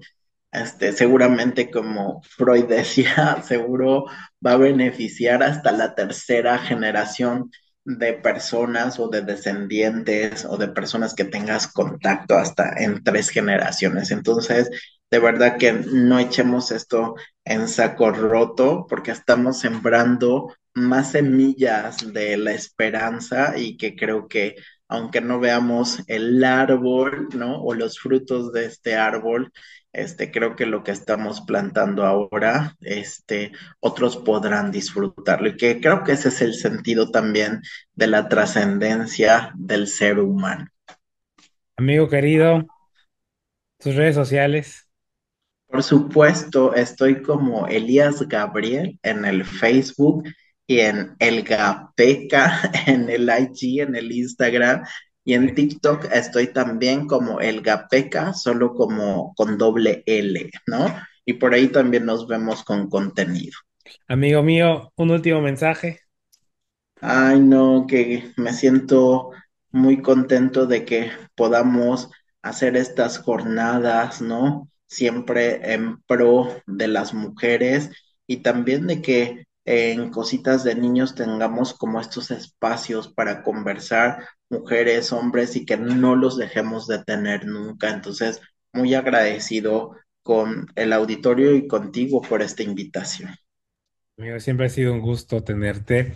Speaker 6: este, seguramente como Freud decía, seguro va a beneficiar hasta la tercera generación de personas o de descendientes o de personas que tengas contacto hasta en tres generaciones. Entonces, de verdad que no echemos esto en saco roto porque estamos sembrando más semillas de la esperanza y que creo que aunque no veamos el árbol, ¿no? O los frutos de este árbol, este, creo que lo que estamos plantando ahora, este, otros podrán disfrutarlo y que creo que ese es el sentido también de la trascendencia del ser humano.
Speaker 5: Amigo querido, tus redes sociales.
Speaker 6: Por supuesto, estoy como Elías Gabriel en el Facebook y en El Gapeca en el IG, en el Instagram y en TikTok estoy también como el Gapeca, solo como con doble L, ¿no? Y por ahí también nos vemos con contenido.
Speaker 5: Amigo mío, un último mensaje.
Speaker 6: Ay, no, que me siento muy contento de que podamos hacer estas jornadas, ¿no? Siempre en pro de las mujeres y también de que en cositas de niños tengamos como estos espacios para conversar mujeres, hombres y que no los dejemos de tener nunca. Entonces, muy agradecido con el auditorio y contigo por esta invitación.
Speaker 5: Amigo, siempre ha sido un gusto tenerte.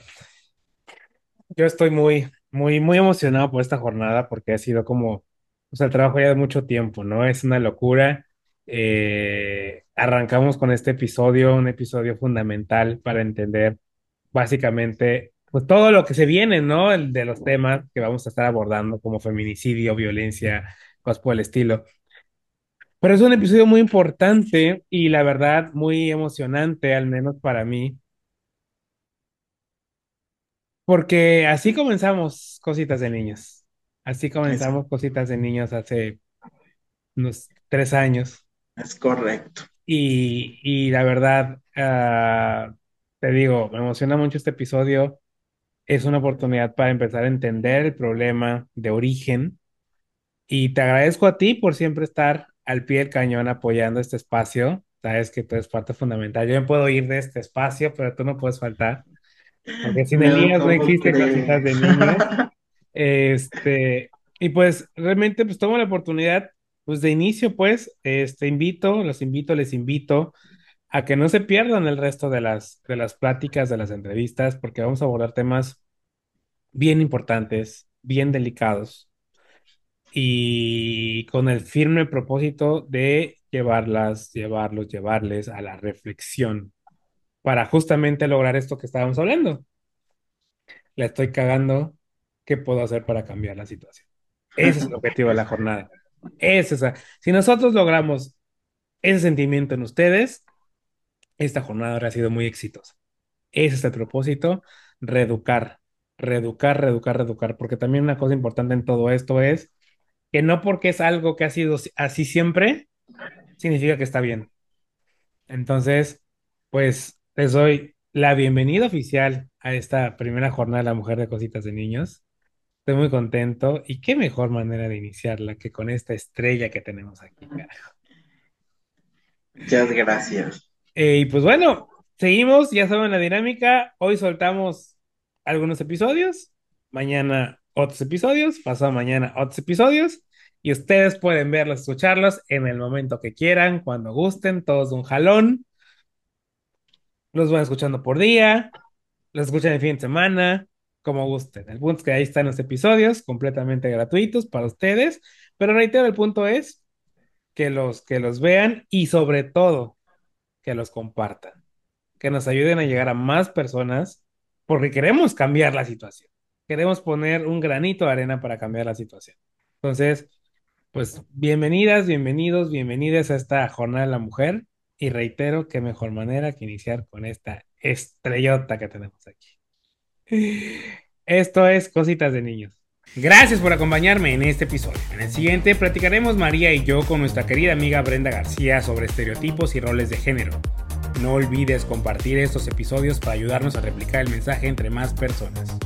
Speaker 5: Yo estoy muy, muy, muy emocionado por esta jornada porque ha sido como, o sea, trabajo ya de mucho tiempo, ¿no? Es una locura eh, arrancamos con este episodio, un episodio fundamental para entender básicamente pues todo lo que se viene, ¿no? El de los temas que vamos a estar abordando como feminicidio, violencia, cosas por el estilo. Pero es un episodio muy importante y la verdad muy emocionante, al menos para mí, porque así comenzamos Cositas de Niños. Así comenzamos Cositas de Niños hace unos tres años.
Speaker 6: Es correcto.
Speaker 5: Y, y la verdad, uh, te digo, me emociona mucho este episodio. Es una oportunidad para empezar a entender el problema de origen. Y te agradezco a ti por siempre estar al pie del cañón apoyando este espacio. Sabes que tú eres parte fundamental. Yo me puedo ir de este espacio, pero tú no puedes faltar. Porque sin Elías no existe cositas de niños. Este, y pues realmente pues tomo la oportunidad pues de inicio, pues, este, invito, los invito, les invito a que no se pierdan el resto de las, de las pláticas, de las entrevistas, porque vamos a abordar temas bien importantes, bien delicados, y con el firme propósito de llevarlas, llevarlos, llevarles a la reflexión para justamente lograr esto que estábamos hablando. La estoy cagando, ¿qué puedo hacer para cambiar la situación? Ese es el objetivo de la jornada. Es esa. Si nosotros logramos ese sentimiento en ustedes, esta jornada habrá sido muy exitosa. Ese es el propósito, reeducar, reeducar, reeducar, reeducar, porque también una cosa importante en todo esto es que no porque es algo que ha sido así siempre, significa que está bien. Entonces, pues les doy la bienvenida oficial a esta primera jornada de la mujer de cositas de niños. Estoy muy contento y qué mejor manera de iniciarla que con esta estrella que tenemos aquí, carajo.
Speaker 6: Muchas gracias.
Speaker 5: Eh, y pues bueno, seguimos, ya saben la dinámica. Hoy soltamos algunos episodios, mañana otros episodios, pasado mañana otros episodios. Y ustedes pueden verlos, escucharlos en el momento que quieran, cuando gusten, todos de un jalón. Los van escuchando por día, los escuchan el fin de semana, como gusten. El punto es que ahí están los episodios completamente gratuitos para ustedes, pero reitero, el punto es que los, que los vean y sobre todo que los compartan, que nos ayuden a llegar a más personas porque queremos cambiar la situación. Queremos poner un granito de arena para cambiar la situación. Entonces, pues bienvenidas, bienvenidos, bienvenidas a esta jornada de la mujer y reitero qué mejor manera que iniciar con esta estrellota que tenemos aquí. Esto es Cositas de Niños. Gracias por acompañarme en este episodio. En el siguiente platicaremos María y yo con nuestra querida amiga Brenda García sobre estereotipos y roles de género. No olvides compartir estos episodios para ayudarnos a replicar el mensaje entre más personas.